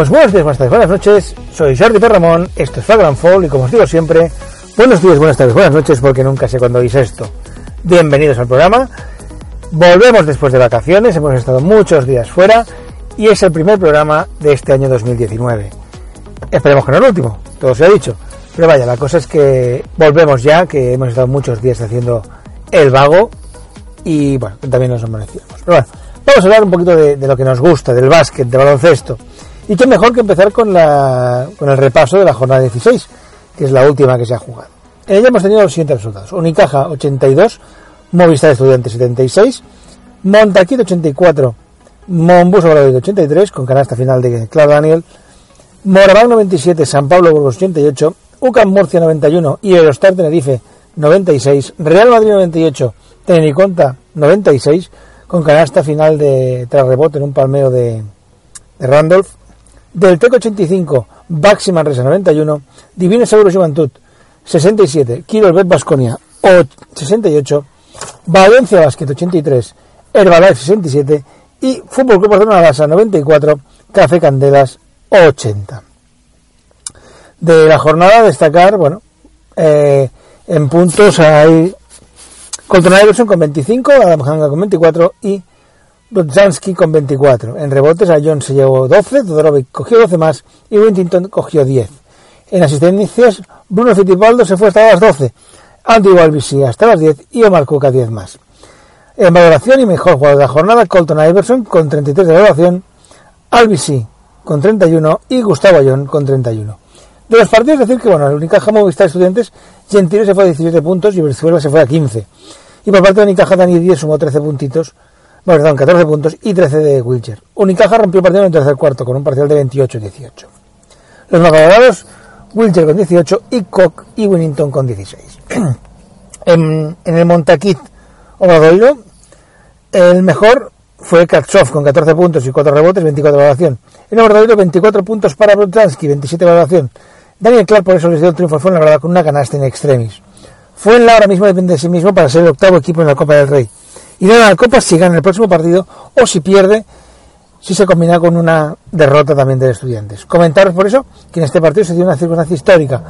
Pues buenos días, buenas tardes, buenas noches. Soy Jordi Perramón, esto es Flagrant Fall y como os digo siempre, buenos días, buenas tardes, buenas noches porque nunca sé cuándo oís esto. Bienvenidos al programa. Volvemos después de vacaciones, hemos estado muchos días fuera y es el primer programa de este año 2019. Esperemos que no el último, todo se ha dicho. Pero vaya, la cosa es que volvemos ya, que hemos estado muchos días haciendo el vago y bueno, también nos amanecíamos. Pero bueno, vamos a hablar un poquito de, lo que nos gusta, del básquet, de baloncesto. Y qué mejor que empezar con, la, con el repaso de la jornada 16, que es la última que se ha jugado. En ella hemos tenido los siguientes resultados. Unicaja 82, Movistar Estudiantes 76, Montaquit 84, Monbus Obradoiro 83, con canasta final de Claudio Daniel, Moraván 97, San Pablo Burgos 88, UCAM Murcia 91 y Eurostar Tenerife 96, Real Madrid 98, Tenericonta 96, con canasta final de tras rebote en un palmeo de, de Randolph, del TEC 85, Baxi Manresa 91, Divino Seguro Juventud 67, Kiro Bet Basconia 68, Valencia Basket 83, Herbalife 67 y Fútbol Club Barcelona Lasa 94, Café Candelas 80. De la jornada destacar, bueno, eh, en puntos hay Colton Iverson con 25, Adam Hanga con 24 y Brudzansky con 24. En rebotes a John se llevó 12, Todorovic cogió 12 más y Wintington cogió 10. En asistencias, Bruno Fittipaldo se fue hasta las 12, Andy Walbisi hasta las 10 y Omar Cuca 10 más. En valoración y mejor jugador de la jornada, Colton Iverson con 33 de valoración, Albisi con 31 y Gustavo Ayón con 31. De los partidos decir que bueno, el Unicaja Movistar Estudiantes, Gentile se fue a 17 puntos y Brizuela se fue a 15. Y por parte de Unicaja Dani 10 sumó 13 puntitos bueno, perdón, 14 puntos y 13 de Wilcher. Unicaja rompió el partido en el tercer cuarto con un parcial de 28-18. Los más valorados, Wilcher con 18 y Koch y Winnington con 16. en, el Montaquit Obradoiro, el mejor fue Katsov con 14 puntos y 4 rebotes, 24 de valoración. En Obradoiro, 24 puntos para Brutansky, 27 de valoración. Daniel Clark por eso les dio el triunfo, fue en la verdad con una canasta en extremis. Fue en la ahora mismo depende de sí mismo para ser el octavo equipo en la Copa del Rey y gana la Copa si gana el próximo partido o si pierde, si se combina con una derrota también de estudiantes. Comentaros por eso que en este partido se dio una circunstancia histórica.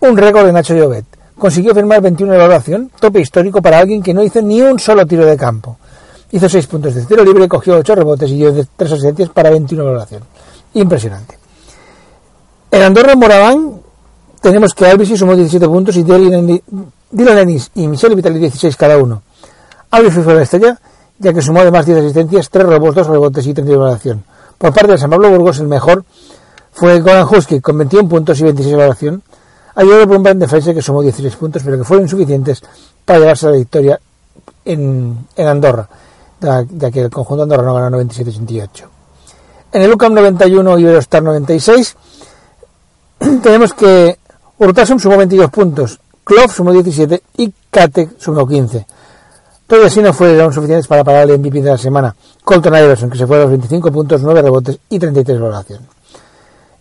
Un récord de Nacho Llobet. Consiguió firmar 21 de valoración, tope histórico para alguien que no hizo ni un solo tiro de campo. Hizo 6 puntos de tiro libre, cogió 8 rebotes y dio 3 asistencias para 21 de valoración. Impresionante. En Andorra Moraván tenemos que Alvis sumó 17 puntos y Dylan Ennis y Michelle Vitali 16 cada uno. Alves fue la estrella, ya que sumó además 10 asistencias, 3 robos, 2 rebotes y 30 de valoración. Por parte de San Pablo Burgos, el mejor fue Goran Husky, con 21 puntos y 26 de valoración, ayudado por un plan defensa que sumó 16 puntos, pero que fueron insuficientes para llevarse la victoria en, en Andorra, ya que el conjunto Andorra no ganó 97-88. En el UCAM 91 y Eurostar 96, tenemos que Urtasum sumó 22 puntos, Klov sumó 17 y Katek sumó 15. Todo así no fueron suficientes para parar el MVP de la semana. Colton Iverson, que se fue a los 25 puntos, 9 rebotes y 33 de valoración.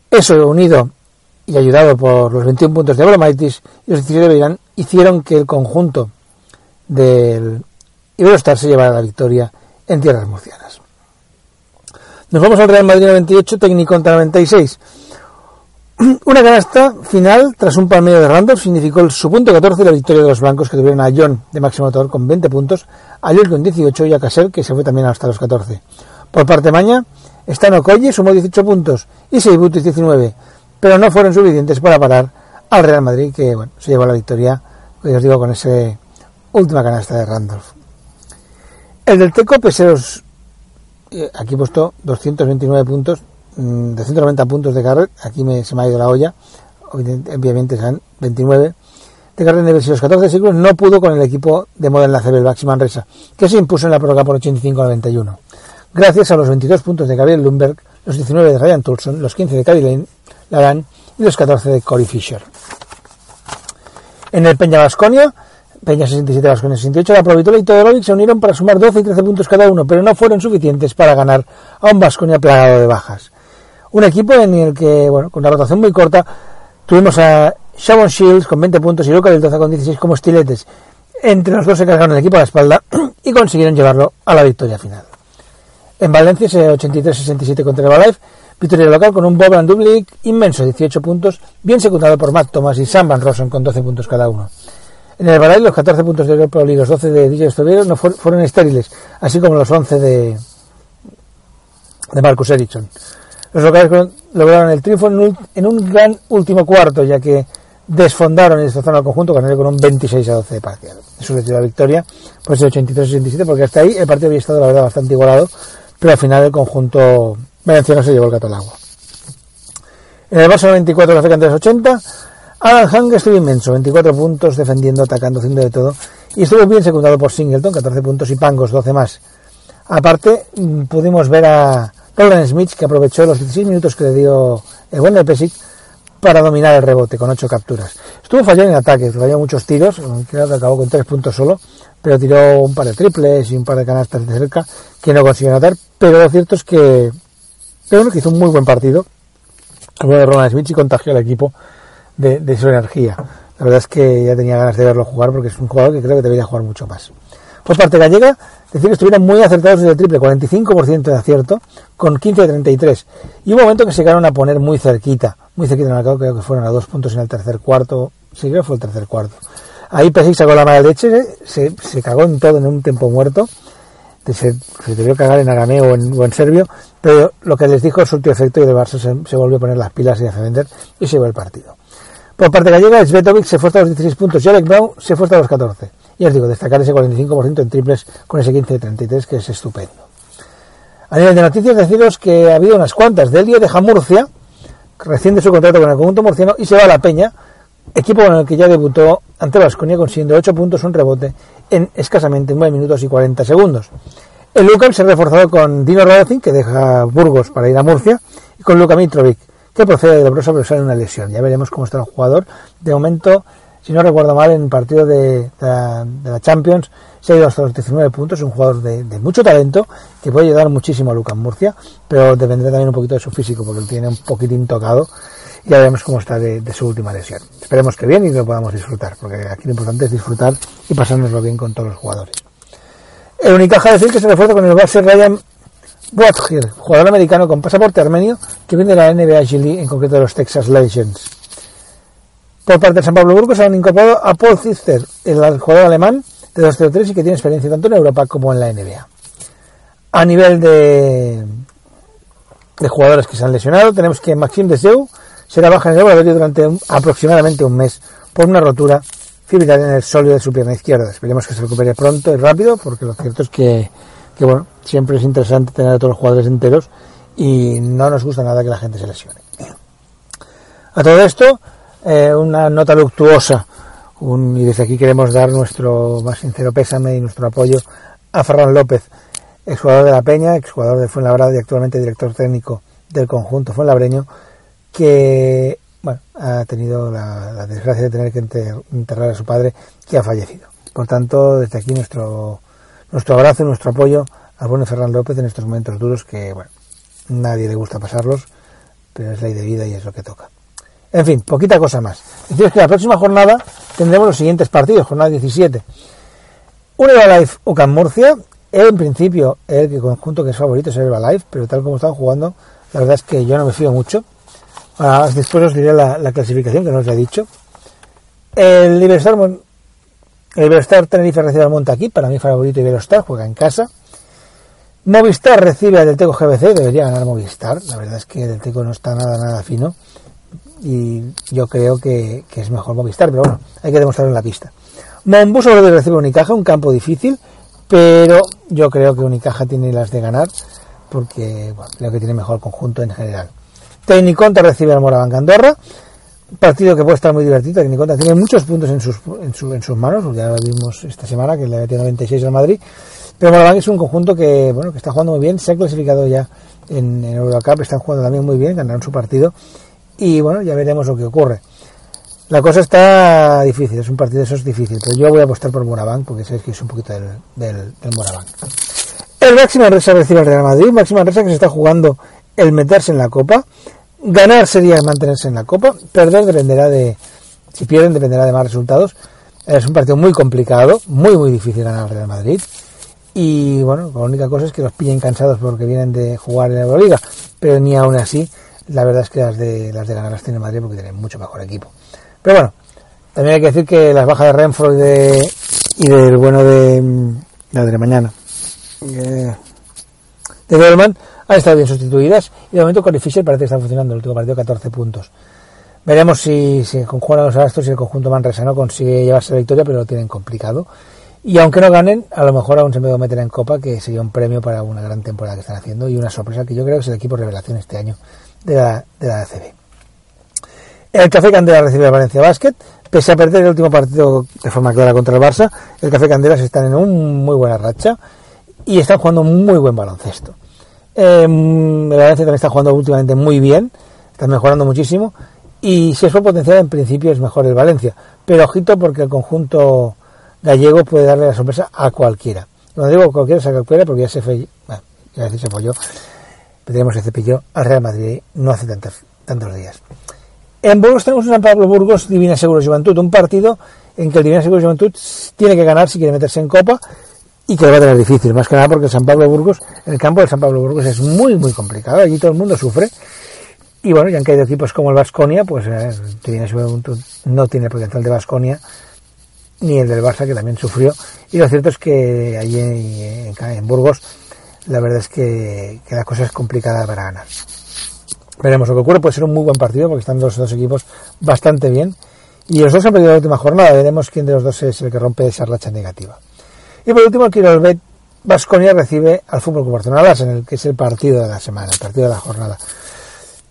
Eso unido y ayudado por los 21 puntos de Abromaitis y los 17 de Irán, hicieron que el conjunto del Iberostar se llevara la victoria en tierras murcianas. Nos vamos al Real Madrid 98, técnico contra 96. Una canasta final tras un palmeo de Randolph significó el, su punto 14 y la victoria de los blancos que tuvieron a John de máximo motor con 20 puntos, a Lil con 18 y a Cassell que se fue también hasta los 14. Por parte Maña, Stan Okoye sumó 18 puntos y Seibutis 19, pero no fueron suficientes para parar al Real Madrid que bueno, se llevó la victoria, pues os digo, con esa última canasta de Randolph. El del Teco, peseros, eh, aquí he puesto 229 puntos, de 190 puntos de carrera, aquí me, se me ha ido la olla, obviamente serán 29 de carrera en los 14 siglos, no pudo con el equipo de Modern CB, el Baxi Manresa, que se impuso en la prórroga por 85 91. Gracias a los 22 puntos de Gabriel Lundberg, los 19 de Ryan Tulson, los 15 de Cady Laran y los 14 de Cory Fisher. En el Peña Vasconia, Peña 67, Vasconia 68, la Provitola y Todorovic se unieron para sumar 12 y 13 puntos cada uno, pero no fueron suficientes para ganar a un Vasconia plagado de bajas. Un equipo en el que, bueno, con una rotación muy corta, tuvimos a Shavon Shields con 20 puntos y Luca del 12 con 16 como estiletes. Entre los dos se cargaron el equipo a la espalda y consiguieron llevarlo a la victoria final. En Valencia, ese 83-67 contra el Herbalife, victoria local con un Bob and Dublik inmenso, 18 puntos, bien secundado por Matt Thomas y Sam Van Rossen con 12 puntos cada uno. En el Herbalife, los 14 puntos de Europol y los 12 de DJ Estovero no fueron estériles, así como los 11 de, de Marcus Ericsson. Los locales lograron el triunfo en un, gran último cuarto, ya que desfondaron y destrozaron al conjunto ganándole con un 26 a 12 de parcial. Eso les dio la victoria por ese 83-67, porque hasta ahí el partido había estado, la verdad, bastante igualado, pero al final el conjunto valenciano se llevó el gato al agua. En el Barça 94 la FECA 80, Alan Hang estuvo inmenso, 24 puntos, defendiendo, atacando, haciendo de todo, y estuvo bien secundado por Singleton, 14 puntos, y Pangos, 12 más. Aparte, mm, pudimos ver a, Roland Smith, que aprovechó los 16 minutos que le dio el buen Pesic para dominar el rebote con 8 capturas. Estuvo fallando en ataques, falló muchos tiros, acabó con 3 puntos solo, pero tiró un par de triples y un par de canastas de cerca que no consiguió anotar, pero lo cierto es que, pero uno que hizo un muy buen partido, el de Roland Smith y contagió al equipo de, de su energía. La verdad es que ya tenía ganas de verlo jugar porque es un jugador que creo que debería jugar mucho más. Por parte gallega, decir que estuvieron muy acertados desde el triple, 45% de acierto, con 15 de 33. Y un momento que se llegaron a poner muy cerquita, muy cerquita en el mercado, creo que fueron a dos puntos en el tercer cuarto, sí creo que fue el tercer cuarto. Ahí Pesic sacó la mala leche, se, se cagó en todo en un tiempo muerto, se, se debió cagar en arameo o en, o serbio, pero lo que les dijo surtió efecto y de Barça se, se, volvió a poner las pilas y a defender y se llevó el partido. Por parte gallega, Svetovic se fue hasta los 16 puntos y Alec se fue hasta los 14. Y os digo, destacar ese 45% en triples con ese 15 de 33 que es estupendo. A nivel de noticias, deciros que ha habido unas cuantas. Delio deja Murcia, recién su contrato con el conjunto murciano, y se va a la Peña, equipo con el que ya debutó ante Vasconia consiguiendo 8 puntos, un rebote en escasamente 9 minutos y 40 segundos. El Lucan se ha reforzado con Dino Rodacin, que deja Burgos para ir a Murcia, y con Luka Mitrovic, que procede de Lebrosa pero sale una lesión. Ya veremos cómo está el jugador. De momento si no recuerdo mal, en el partido de, la, Champions se ha ido hasta los 19 puntos, es un jugador de, mucho talento que puede ayudar muchísimo a Lucas Murcia, pero dependerá también un poquito de su físico porque lo tiene un poquitín tocado y ya veremos cómo está de, su última lesión. Esperemos que bien y que lo podamos disfrutar, porque aquí lo importante es disfrutar y pasárnoslo bien con todos los jugadores. El Unicaja decir que se refuerza con el base Ryan Boatgir, jugador americano con pasaporte armenio que viene de la NBA G en concreto de los Texas Legends. Por parte de San Pablo Burgos han incorporado a Paul Zister, el jugador alemán de 2-0-3 y que tiene experiencia tanto en Europa como en la NBA. A nivel de, de jugadores que se han lesionado, tenemos que Maxime Deseu será baja en el laboratorio durante aproximadamente un mes por una rotura fibrilar en el sólido de su pierna izquierda. Esperemos que se recupere pronto y rápido, porque lo cierto es que, que bueno, siempre es interesante tener a todos los jugadores enteros y no nos gusta nada que la gente se lesione. A todo esto, eh, una nota luctuosa. y desde aquí queremos dar nuestro más sincero pésame y nuestro apoyo a Ferran López, exjugador de la Peña, exjugador de Fuenlabrada y actualmente director técnico del conjunto fuenlabreño, que bueno, ha tenido la, desgracia de tener que enterrar a su padre que ha fallecido. Por tanto, desde aquí nuestro, nuestro abrazo y nuestro apoyo al buen Ferran López en estos momentos duros que, bueno, nadie le gusta pasarlos, pero es ley de vida y es lo que toca. En fin, poquita cosa más. Deciros que la próxima jornada tendremos los siguientes partidos, jornada 17. Un Life UCAM Murcia, En principio, el conjunto que es favorito es el Herbalife, pero tal como están jugando, la verdad es que yo no me fío mucho. Ahora, después os diré la, clasificación que no os he dicho. El Iberostar, el Iberostar Tenerife recibe al Monte aquí, para mi favorito Iberostar, juega en casa. Movistar recibe al Delteco GBC, debería ganar Movistar. La verdad es que el Delteco no está nada, nada fino. Y yo creo que, es mejor Movistar, pero bueno, hay que demostrarlo en la pista. Mombuso recibe Unicaja, un campo difícil, pero yo creo que Unicaja tiene las de ganar, porque creo que tiene mejor conjunto en general. Tecniconta recibe al Moraván Andorra, partido que puede estar muy divertido. Tecniconta tiene muchos puntos en sus, en, sus manos, ya lo vimos esta semana que le metió 96 al Madrid pero Moraván es un conjunto que, bueno, que está jugando muy bien, se ha clasificado ya en, Eurocup, están jugando también muy bien, ganaron su partido y bueno, ya veremos lo que ocurre. La cosa está difícil, es un partido de esos difícil, pero yo voy a apostar por Moraván porque sé que es un poquito del, del, Moraván. El Máximo Resa recibe al Real Madrid, Máximo Resa que se está jugando el meterse en la Copa. Ganar sería mantenerse en la Copa, perder dependerá de, si pierden dependerá de más resultados. Es un partido muy complicado, muy muy difícil ganar al Real Madrid. Y bueno, la única cosa es que los pillen cansados porque vienen de jugar en la Euroliga, pero ni aún así, la verdad es que las de las de ganar las tiene Madrid porque tienen mucho mejor equipo. Pero bueno, también hay que decir que las bajas de Renfro y, de, y del bueno de la de mañana eh, de Dolman han estado bien sustituidas y de momento Corey Fisher parece que está funcionando el último partido 14 puntos. Veremos si, si conjugan los astros y el conjunto Manresa no consigue llevarse la victoria, pero lo tienen complicado. Y aunque no ganen, a lo mejor aún se me meter en Copa, que sería un premio para una gran temporada que están haciendo y una sorpresa que yo creo que es el equipo revelación este año de la, de la ACB. El Café Candela recibe a Valencia Basket. Pese a perder el último partido de forma clara contra el Barça, el Café Candelas están en un muy buena racha y están jugando muy buen baloncesto. Eh, el Valencia también está jugando últimamente muy bien, están mejorando muchísimo y si es por potencial en principio es mejor el Valencia. Pero ojito porque el conjunto gallego puede darle la sorpresa a cualquiera. No digo cualquiera, a cualquiera porque ya se fue, bueno, ya se apoyó, tenemos el cepillo al Real Madrid no hace tantos, tantos días. En Burgos tenemos un San Pablo Burgos Divina Seguro Juventud, un partido en que el Divina Seguro Juventud tiene que ganar si quiere meterse en Copa y que lo va a tener difícil, más que nada porque el San Pablo Burgos, el campo del San Pablo Burgos es muy, muy complicado, allí todo el mundo sufre. Y bueno, ya han caído equipos como el Vasconia, pues eh, el Divina Juventud no tiene el potencial de Vasconia ni el del Barça que también sufrió. Y lo cierto es que allí en, Burgos la verdad es que, la cosa es complicada para ganar. Veremos lo que ocurre, puede ser un muy buen partido porque están los dos equipos bastante bien. Y los dos han perdido la última jornada, veremos quién de los dos es el que rompe esa racha negativa. Y por último, el Bet Vasconia recibe al Fútbol Club Barcelona en el que es el partido de la semana, el partido de la jornada.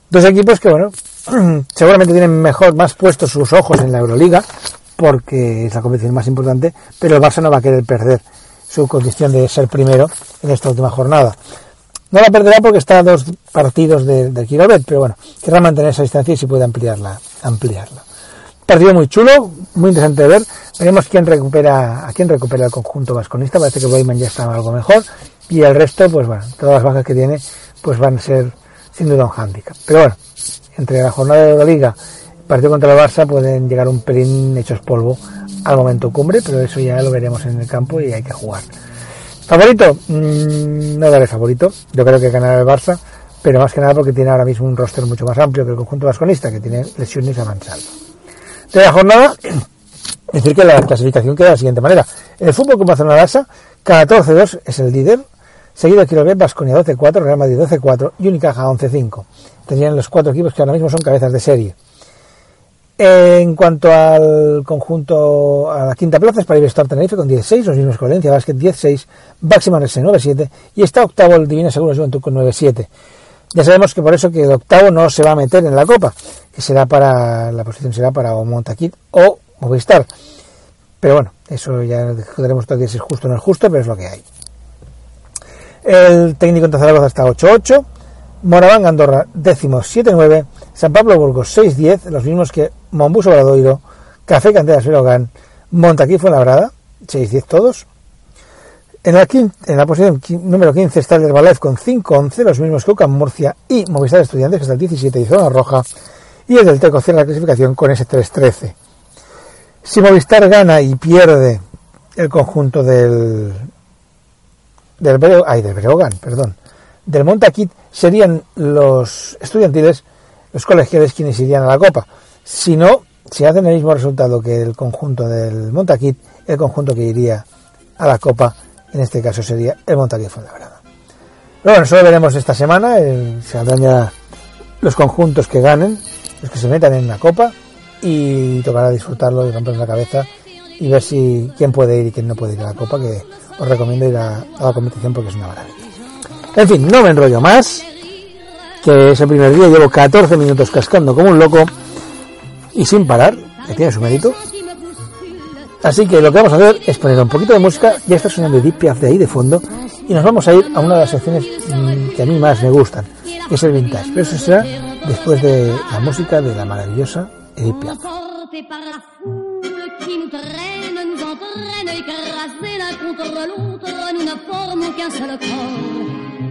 Dos equipos que, bueno, seguramente tienen mejor, más puestos sus ojos en la Euroliga, porque es la competición más importante, pero el Barça no va a querer perder su condición de ser primero en esta última jornada. No la perderá porque está a dos partidos del de pero bueno, querrá mantener esa distancia y si puede ampliarla, ampliarla. Partido muy chulo, muy interesante de ver. Veremos quién recupera, a quién recupera el conjunto vasconista. Parece que Boyman ya está algo mejor. Y el resto, pues bueno, todas las bajas que tiene, pues van a ser sin duda un hándicap. Pero bueno, entre la jornada de la liga partido contra el Barça pueden llegar un pelín hechos polvo al momento cumbre, pero eso ya lo veremos en el campo y hay que jugar. ¿Favorito? Mm, no daré favorito. Yo creo que ganará el Barça, pero más que nada porque tiene ahora mismo un roster mucho más amplio que el conjunto vasconista, que tiene lesiones avanzadas. De la jornada, decir que la clasificación queda de la siguiente manera. El fútbol como Barcelona Barça, 14-2 es el líder, seguido de Vasconia 12-4, Real Madrid 12-4 y Unicaja 11-5. Tendrían los cuatro equipos que ahora mismo son cabezas de serie. En cuanto al conjunto, a la quinta plaza es para Iberostar Tenerife con 16, los mismos que Valencia Basket 16, Máxima Rese 9-7 y está octavo el Divina Seguro Juventud con 9-7. Ya sabemos que por eso que el octavo no se va a meter en la copa, que será para, la posición será para o Montaquit o Movistar. Pero bueno, eso ya discutiremos todavía si es justo o no es justo, pero es lo que hay. El técnico en Zaragoza está 8-8, Moraván Andorra décimo 7-9, San Pablo Burgos 6-10, los mismos que Mombuso Bradoiro, Café Canteras Verogán, Montaquí Fuenlabrada, 6-10 todos. En la, en la posición número 15 está el Herbalife con 5-11, los mismos que Ucam Murcia y Movistar Estudiantes, que está el 17 y Zona Roja, y el del Teco cierra la clasificación con ese 3-13. Si Movistar gana y pierde el conjunto del, del, ay, del perdón, del Montaquit serían los estudiantiles, los colegiales quienes irían a la Copa. Si no, si hacen el mismo resultado que el conjunto del Montaquit, el conjunto que iría a la Copa, en este caso sería el Montaquit Fuenlabrada. Pero bueno, solo veremos esta semana, se saldrán ya los conjuntos que ganen, los que se metan en la Copa, y tocará disfrutarlo y romper la cabeza y ver si quién puede ir y quién no puede ir a la Copa, que os recomiendo ir a, la competición porque es una maravilla. En fin, no me enrollo más, que es el primer día, llevo 14 minutos cascando como un loco y sin parar, que tiene su mérito. Así que lo que vamos a hacer es poner un poquito de música, ya está sonando Deep de ahí de fondo, y nos vamos a ir a una de las secciones mm, que a mí más me gustan, que es el vintage. Pero eso será después de la música de la maravillosa Edith.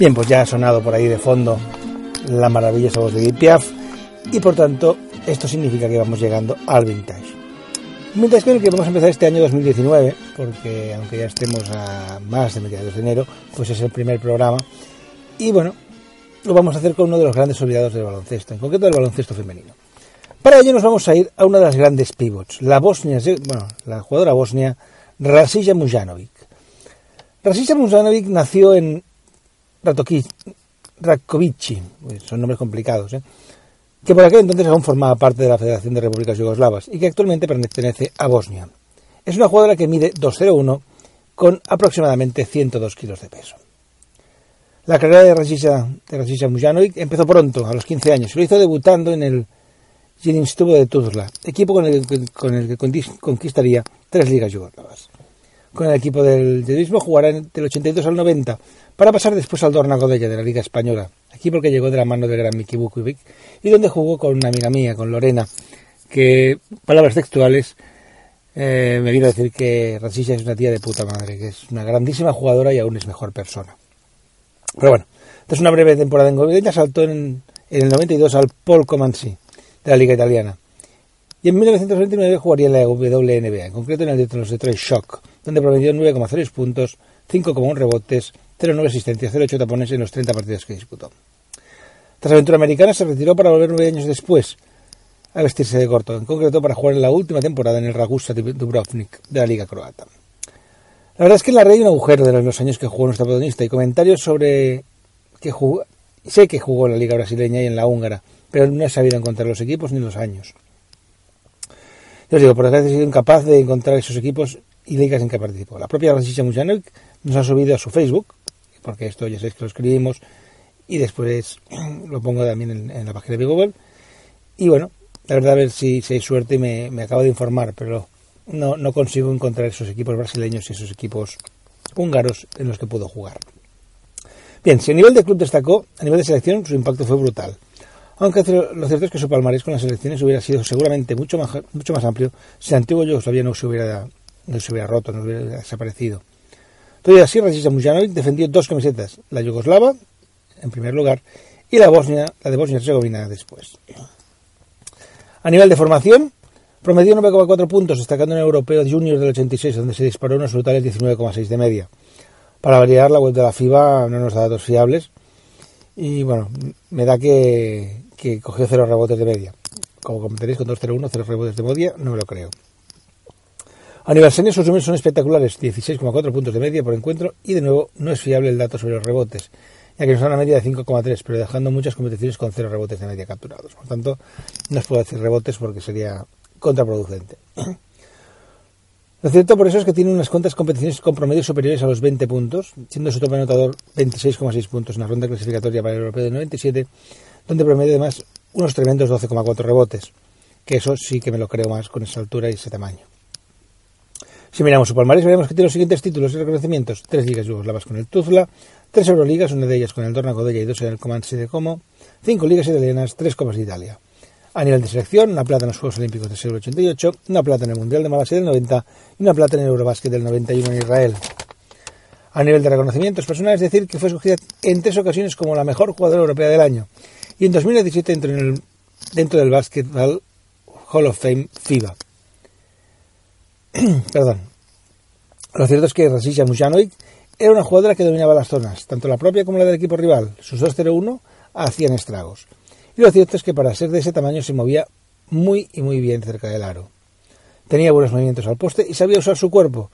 Bien, pues ya ha sonado por ahí de fondo la maravillosa voz de Edith Piaf y por tanto esto significa que vamos llegando al vintage. Mientras que que vamos a empezar este año 2019, porque aunque ya estemos a más de mediados de enero, pues es el primer programa. Y bueno, lo vamos a hacer con uno de los grandes olvidados del baloncesto, en concreto del baloncesto femenino. Para ello nos vamos a ir a una de las grandes pivots, la bosnia, bueno, la jugadora bosnia Rasija Mujanovic. Rasija Mujanovic nació en Rakovici, son nombres complicados, ¿eh? que por aquel entonces aún formaba parte de la Federación de Repúblicas Yugoslavas y que actualmente pertenece a Bosnia. Es una jugadora que mide 2,01 con aproximadamente 102 kilos de peso. La carrera de Rasija, de Mujanovic empezó pronto, a los 15 años. Lo hizo debutando en el Jedinstubo de Tuzla, equipo con el, que conquistaría tres ligas yugoslavas. Con el equipo del Jedismo jugará del 82 al 90, para pasar después al Dorna Godella de la Liga Española, equipo que llegó de la mano del gran Miki Bukovic, y donde jugó con una amiga mía, con Lorena, que, palabras textuales, eh, me vino a decir que Rasisha es una tía de puta madre, que es una grandísima jugadora y aún es mejor persona. Pero bueno, tras una breve temporada en Godella saltó en, en el 92 al Paul Comansi, de la Liga Italiana. Y en 1929 jugaría en la WNBA, en concreto en el de los Detroit Shock, donde promedió 9,6 puntos, 5,1 rebotes, 0,9 asistencias, 0,8 tapones en los 30 partidos que disputó. Tras la aventura americana se retiró para volver nueve años después a vestirse de corto, en concreto para jugar en la última temporada en el Ragusa Dubrovnik de la Liga Croata. La verdad es que en la red hay un agujero de los años que jugó nuestro protagonista y comentarios sobre que jugó, sé que jugó en la Liga Brasileña y en la Húngara, pero no he sabido encontrar los equipos ni los años. Yo os digo, por desgracia he sido incapaz de encontrar esos equipos y ligas en que participó. La propia Rasisha Mujanovic nos ha subido a su Facebook, porque esto ya sabéis que lo escribimos, y después lo pongo también en, la página de Google. Y bueno, la verdad a ver si, hay suerte me, me acabo de informar, pero no, no consigo encontrar esos equipos brasileños y esos equipos húngaros en los que puedo jugar. Bien, si a nivel de club destacó, a nivel de selección su impacto fue brutal. Aunque lo cierto es que su palmarés con las elecciones hubiera sido seguramente mucho más, mucho más amplio si el antiguo Yugoslavia no se hubiera, no se hubiera roto, no hubiera desaparecido. Todavía así, Rasisa Mujanovic defendió dos camisetas, la yugoslava, en primer lugar, y la Bosnia, la de Bosnia-Herzegovina después. A nivel de formación, promedió 9,4 puntos, destacando en el Europeo Junior del 86, donde se disparó unos brutales 19,6 de media. Para variar, la web de la FIBA no nos da datos fiables, y bueno, me da que, que cogió cero rebotes de media. Como comentaréis con 2-0-1, cero rebotes de media, no me lo creo. A nivel senior sus números son espectaculares, 16,4 puntos de media por encuentro y de nuevo no es fiable el dato sobre los rebotes, ya que nos da una media de 5,3, pero dejando muchas competiciones con cero rebotes de media capturados. Por tanto, no os puedo decir rebotes porque sería contraproducente. Lo cierto por eso es que tiene unas cuantas competiciones con promedios superiores a los 20 puntos, siendo su top anotador 26,6 puntos en la ronda clasificatoria para el Europeo de 97, donde promedia además unos tremendos 12,4 rebotes, que eso sí que me lo creo más con esa altura y ese tamaño. Si miramos su palmarés, veremos que tiene los siguientes títulos y reconocimientos. Tres ligas yugoslavas con el Tuzla, tres Euroligas, una de ellas con el Dorna Codella y dos en el Comanche de Como, cinco ligas italianas, tres Copas de Italia. A nivel de selección, una plata en los Juegos Olímpicos de Seúl 88, una plata en el Mundial de Malasia del 90 y una plata en el Eurobásquet del 91 en Israel. A nivel de reconocimientos personales, es decir que fue escogida en tres ocasiones como la mejor jugadora europea del año y en 2017 entró en dentro del Basketball Hall of Fame FIBA. Perdón. Lo cierto es que Rasisha Mujanovic era una jugadora que dominaba las zonas, tanto la propia como la del equipo rival. Sus 2-0-1 hacían estragos. Y lo cierto es que para ser de ese tamaño se movía muy y muy bien cerca del aro. Tenía buenos movimientos al poste y sabía usar su cuerpo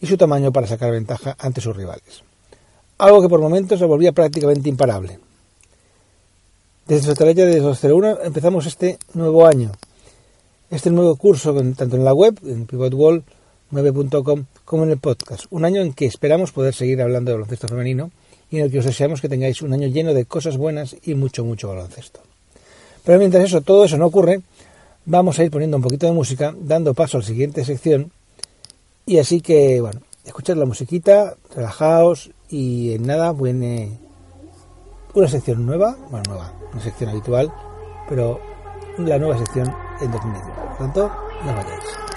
y su tamaño para sacar ventaja ante sus rivales. Algo que por momentos la volvía prácticamente imparable. Desde su de 201 empezamos este nuevo año este nuevo curso tanto en la web, en pivotwall9.com, como en el podcast. Un año en que esperamos poder seguir hablando de baloncesto femenino y en el que os deseamos que tengáis un año lleno de cosas buenas y mucho, mucho baloncesto. Pero mientras eso, todo eso no ocurre, vamos a ir poniendo un poquito de música, dando paso a la siguiente sección. Y así que, bueno, escuchad la musiquita, relajaos y en nada viene una sección nueva, bueno, nueva, una sección habitual, pero la nueva sección en 2019. Por tanto, no vayáis.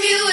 Bien,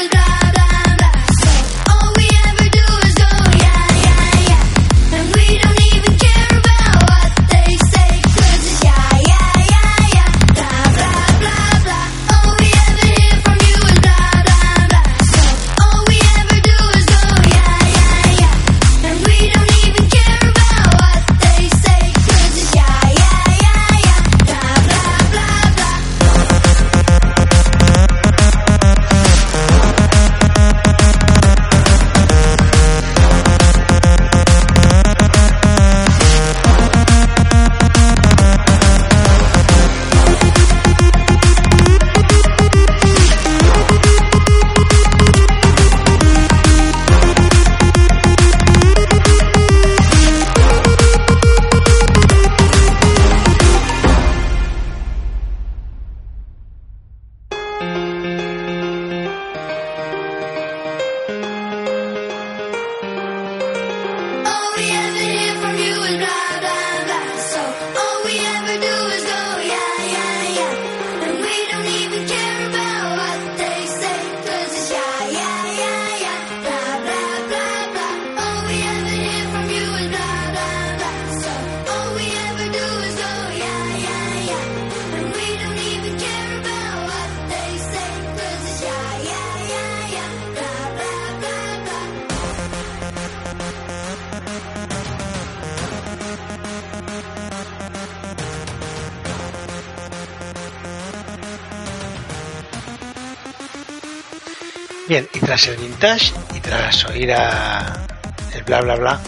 tras el vintage y tras oír a el bla bla bla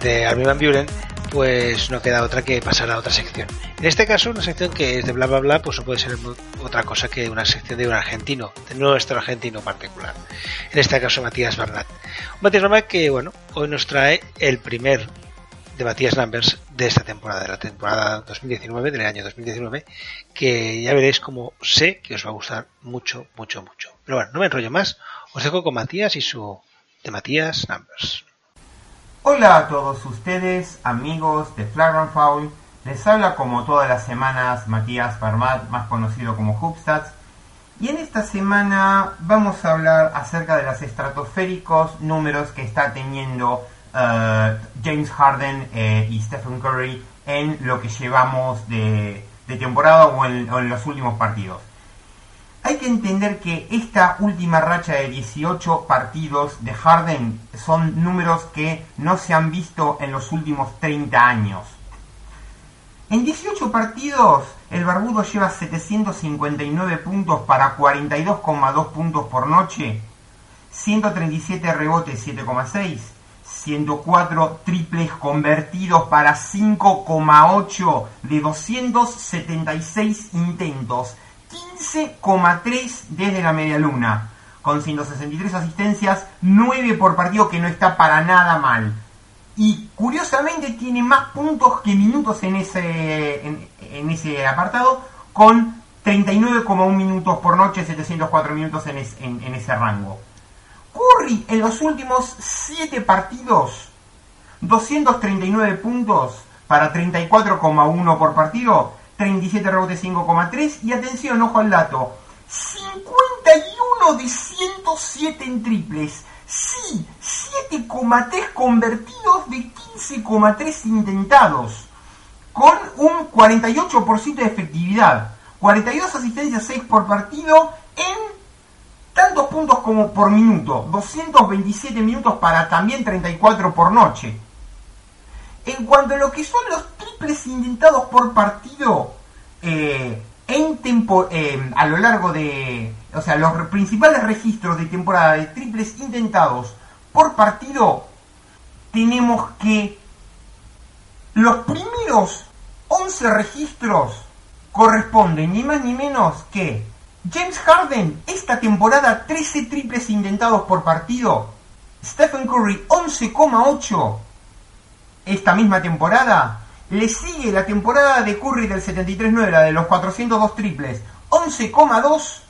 de Armin Van Buren, pues no queda otra que pasar a otra sección. En este caso, una sección que es de bla bla bla, pues no puede ser otra cosa que una sección de un argentino, de nuestro argentino particular. En este caso, Matías Bernat. Matías Bernat que, bueno, hoy nos trae el primer de Matías Numbers de esta temporada, de la temporada 2019, del año 2019, que ya veréis como sé que os va a gustar mucho, mucho, mucho. Pero bueno, no me enrollo más, os dejo con Matías y su de Matías Numbers. Hola a todos ustedes, amigos de Flagrant Foul. Les habla como todas las semanas Matías Parmat, más conocido como Hubstats. Y en esta semana vamos a hablar acerca de los estratosféricos números que está teniendo uh, James Harden eh, y Stephen Curry en lo que llevamos de, temporada o en, los últimos partidos. Hay que entender que esta última racha de 18 partidos de Harden son números que no se han visto en los últimos 30 años. En 18 partidos, el Barbudo lleva 759 puntos para 42,2 puntos por noche, 137 rebotes 7,6, 104 triples convertidos para 5,8 de 276 intentos, 15,3 desde la media luna, con 163 asistencias, 9 por partido que no está para nada mal. Y curiosamente tiene más puntos que minutos en ese, en, ese apartado, con 39,1 minutos por noche, 704 minutos en ese rango. Curry en los últimos 7 partidos, 239 puntos para 34,1 por partido, 37 rebotes 5,3 y atención, ojo al dato, 51 de 107 en triples. Sí, 7,3 convertidos de 15,3 intentados, con un 48% de efectividad, 42 asistencias 6 por partido en tantos puntos como por minuto, 227 minutos para también 34 por noche. En cuanto a lo que son los triples intentados por partido, eh, en eh, a lo largo de, o sea, los principales registros de temporada de triples intentados por partido, tenemos que los primeros 11 registros corresponden ni más ni menos que James Harden, esta temporada 13 triples intentados por partido. Stephen Curry 11,8 esta misma temporada. Le sigue la temporada de Curry del 73-9, la de los 402 triples, 11,2.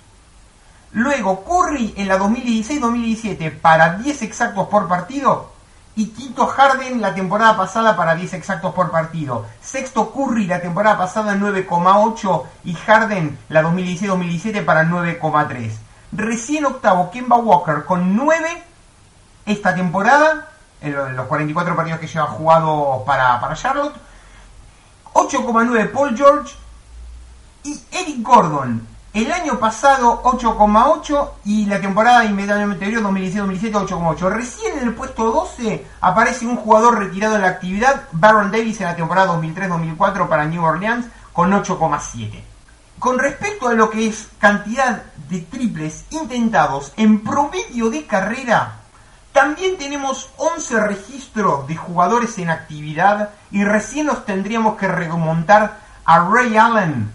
Luego Curry en la 2016-2017 para 10 exactos por partido, y quinto Harden la temporada pasada para 10 exactos por partido. Sexto Curry la temporada pasada 9,8 y Harden la 2016-2017 para 9,3. Recién octavo Kemba Walker con 9 esta temporada, en los 44 partidos que lleva jugado para, para Charlotte. 8,9 Paul George y Eric Gordon el año pasado 8,8 y la temporada inmediatamente anterior 2016-2017 8,8. Recién en el puesto 12 aparece un jugador retirado de la actividad, Baron Davis en la temporada 2003-2004 para New Orleans con 8,7. Con respecto a lo que es cantidad de triples intentados en promedio de carrera, también tenemos 11 registros de jugadores en actividad y recién los tendríamos que remontar a Ray Allen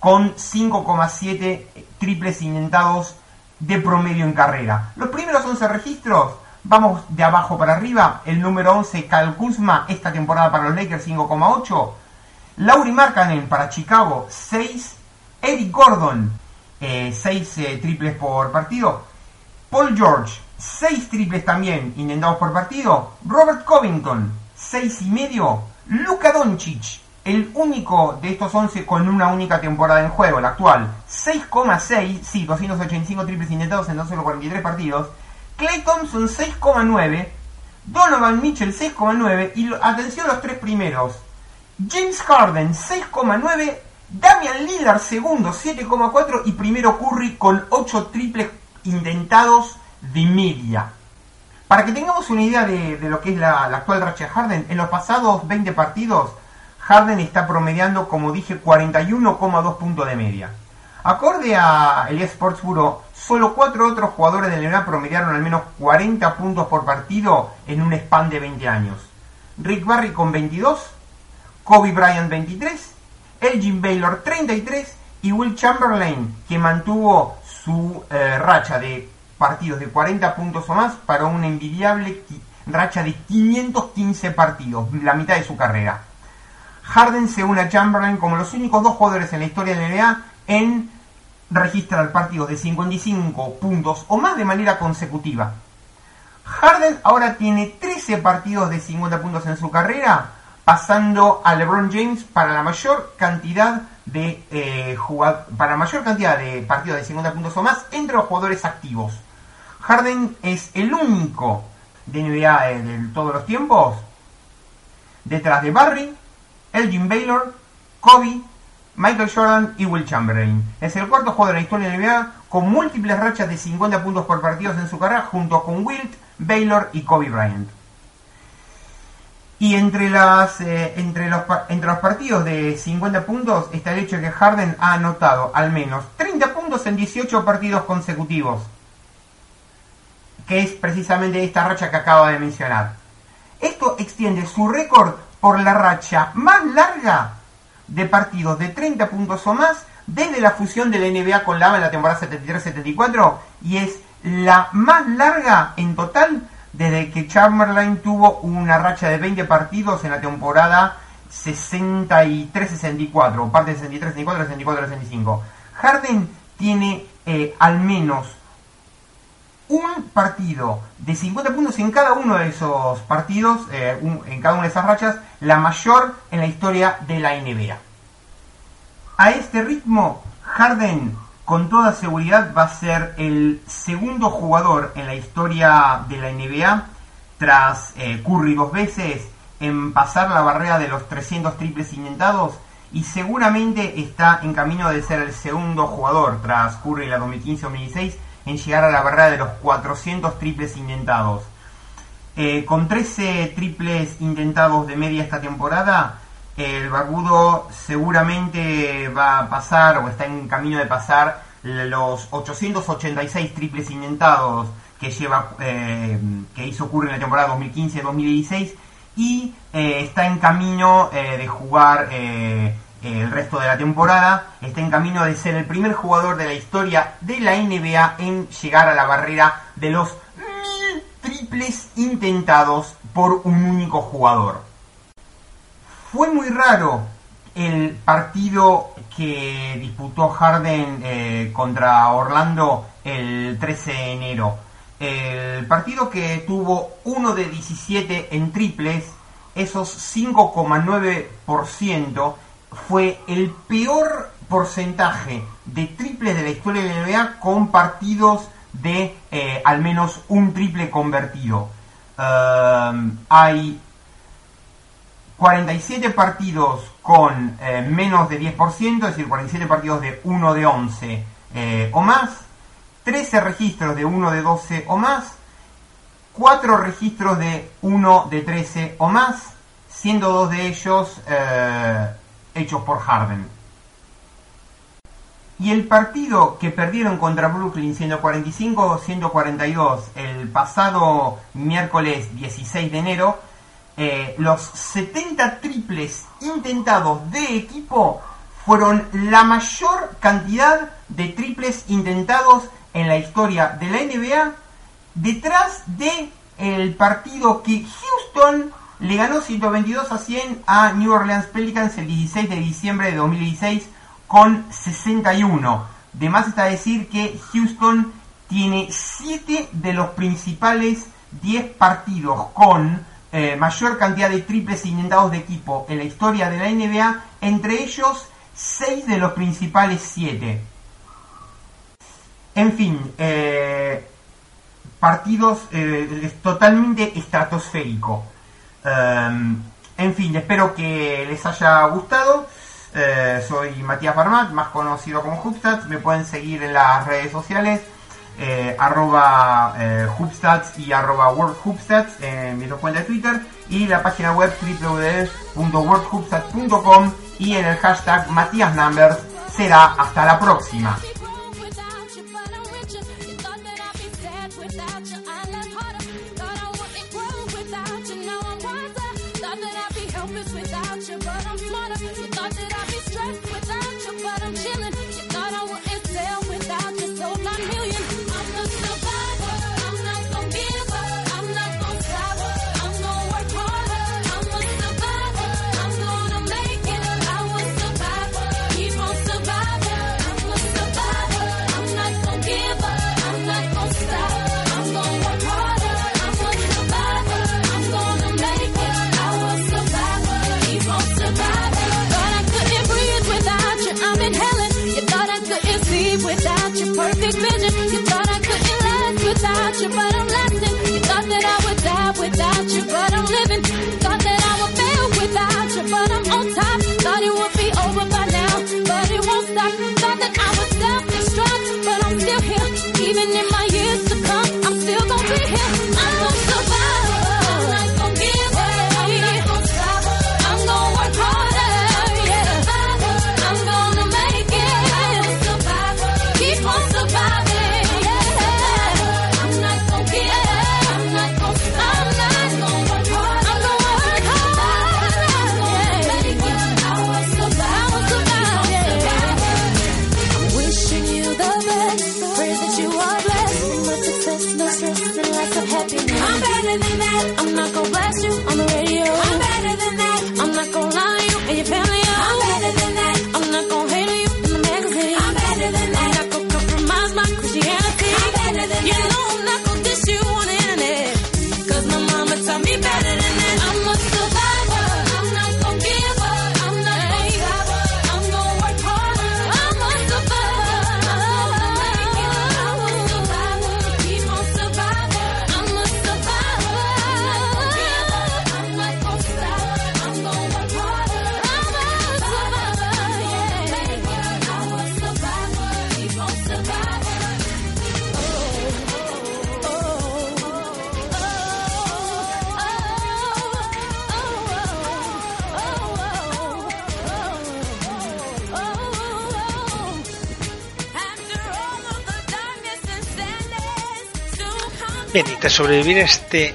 con 5,7 triples intentados de promedio en carrera. Los primeros 11 registros, vamos de abajo para arriba, el número 11 Cal Kuzma esta temporada para los Lakers 5,8, Lauri Markkanen para Chicago 6, Eric Gordon 6 eh, eh, triples por partido, Paul George 6 triples también intentados por partido, Robert Covington. 6 y medio, Luka Doncic. El único de estos 11 con una única temporada en juego, la actual, 6,6, sí, 285 triples intentados en 243 partidos. Clay Thompson 6,9, Donovan Mitchell 6,9 y atención a los tres primeros. James Harden 6,9, Damian Lillard segundo 7,4 y primero Curry con 8 triples intentados de media. Para que tengamos una idea de, lo que es la, actual racha de Harden, en los pasados 20 partidos Harden está promediando, como dije, 41,2 puntos de media. Acorde a el Sports Bureau, solo cuatro otros jugadores de NBA promediaron al menos 40 puntos por partido en un span de 20 años. Rick Barry con 22, Kobe Bryant 23 Elgin Baylor 33 y Will Chamberlain, que mantuvo su eh, racha de partidos de 40 puntos o más para una envidiable racha de 515 partidos, la mitad de su carrera. Harden se une a Chamberlain como los únicos dos jugadores en la historia de la NBA en registrar partidos de 55 puntos o más de manera consecutiva. Harden ahora tiene 13 partidos de 50 puntos en su carrera, pasando a LeBron James para la mayor cantidad de eh, para mayor cantidad de partidos de 50 puntos o más entre los jugadores activos. Harden es el único de NBA de todos los tiempos detrás de Barry, Elgin Baylor, Kobe, Michael Jordan y Will Chamberlain. Es el cuarto jugador de la historia de NBA con múltiples rachas de 50 puntos por partidos en su carrera junto con Wilt, Baylor y Kobe Bryant. Y entre, las, eh, entre, los, entre los partidos de 50 puntos está el hecho de que Harden ha anotado al menos 30 puntos en 18 partidos consecutivos, que es precisamente esta racha que acabo de mencionar. Esto extiende su récord por la racha más larga de partidos de 30 puntos o más desde la fusión de la NBA con la en la temporada 73-74 y es la más larga en total desde que Chamberlain tuvo una racha de 20 partidos en la temporada 63-64, parte de 63-64, 64-65. Harden tiene eh, al menos un partido de 50 puntos en cada uno de esos partidos, eh, en cada una de esas rachas, la mayor en la historia de la NBA. A este ritmo, Harden con toda seguridad va a ser el segundo jugador en la historia de la NBA, tras eh, Curry dos veces, en pasar la barrera de los 300 triples intentados y seguramente está en camino de ser el segundo jugador tras Curry la 2015-2016 en llegar a la barrera de los 400 triples intentados. Eh, con 13 triples intentados de media esta temporada, el Barbudo seguramente va a pasar o está en camino de pasar los 886 triples intentados que lleva eh, que hizo Curry en la temporada 2015-2016 y eh, está en camino de jugar el resto de la temporada, está en camino de ser el primer jugador de la historia de la NBA en llegar a la barrera de los mil triples intentados por un único jugador. Fue muy raro el partido que disputó Harden eh, contra Orlando el 13 de enero. El partido que tuvo 1 de 17 en triples, esos 5,9% fue el peor porcentaje de triples de la historia de la NBA con partidos de eh, al menos un triple convertido. Um, hay 47 partidos con eh, menos de 10%, es decir, 47 partidos de 1 de 11 eh, o más, 13 registros de 1 de 12 o más, 4 registros de 1 de 13 o más, siendo dos de ellos hechos por Harden. Y el partido que perdieron contra Brooklyn 145-142 el pasado miércoles 16 de enero eh, los 70 triples intentados de equipo fueron la mayor cantidad de triples intentados en la historia de la NBA, detrás de el partido que Houston le ganó 122 a 100 a New Orleans Pelicans el 16 de diciembre de 2016 con 61. De más está decir que Houston tiene 7 de los principales 10 partidos con eh, mayor cantidad de triples intentados de equipo en la historia de la NBA, entre ellos 6 de los principales 7. En fin, eh, partidos eh, totalmente estratosférico. En fin, espero que les haya gustado. soy Matías Barmat, más conocido como Hubstats. Me pueden seguir en las redes sociales eh, arroba eh, Hubstats y arroba WorldHubstats en mi cuenta de Twitter y la página web www.worldhubstats.com y en el hashtag Matías Numbers será hasta la próxima. Thank you. Bien, y tras sobrevivir a este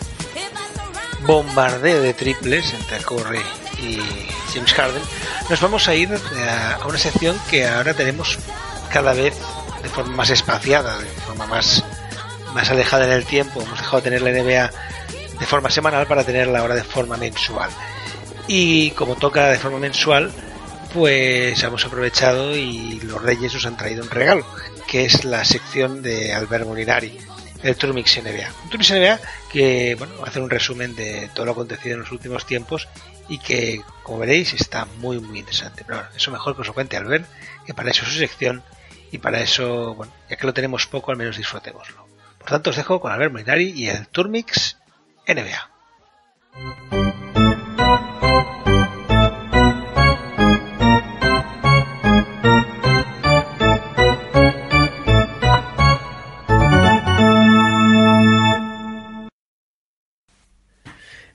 bombardeo de triples entre Curry y James Harden, nos vamos a ir eh, a una sección que ahora tenemos cada vez de forma más espaciada, de forma más, más alejada en el tiempo. Hemos dejado de tener la NBA de forma semanal para tenerla ahora de forma mensual. Y como toca de forma mensual, pues hemos aprovechado y los Reyes nos han traído un regalo, que es la sección de Albert Molinari, el Turmix NBA. Un Turmix NBA que, bueno, va a hacer un resumen de todo lo acontecido en los últimos tiempos y que, como veréis, está muy, muy interesante. Pero bueno, eso mejor que os lo cuente Albert, que para eso es su sección y para eso, bueno, ya que lo tenemos poco, al menos disfrutémoslo. Por tanto, os dejo con Albert Molinari y el Turmix NBA.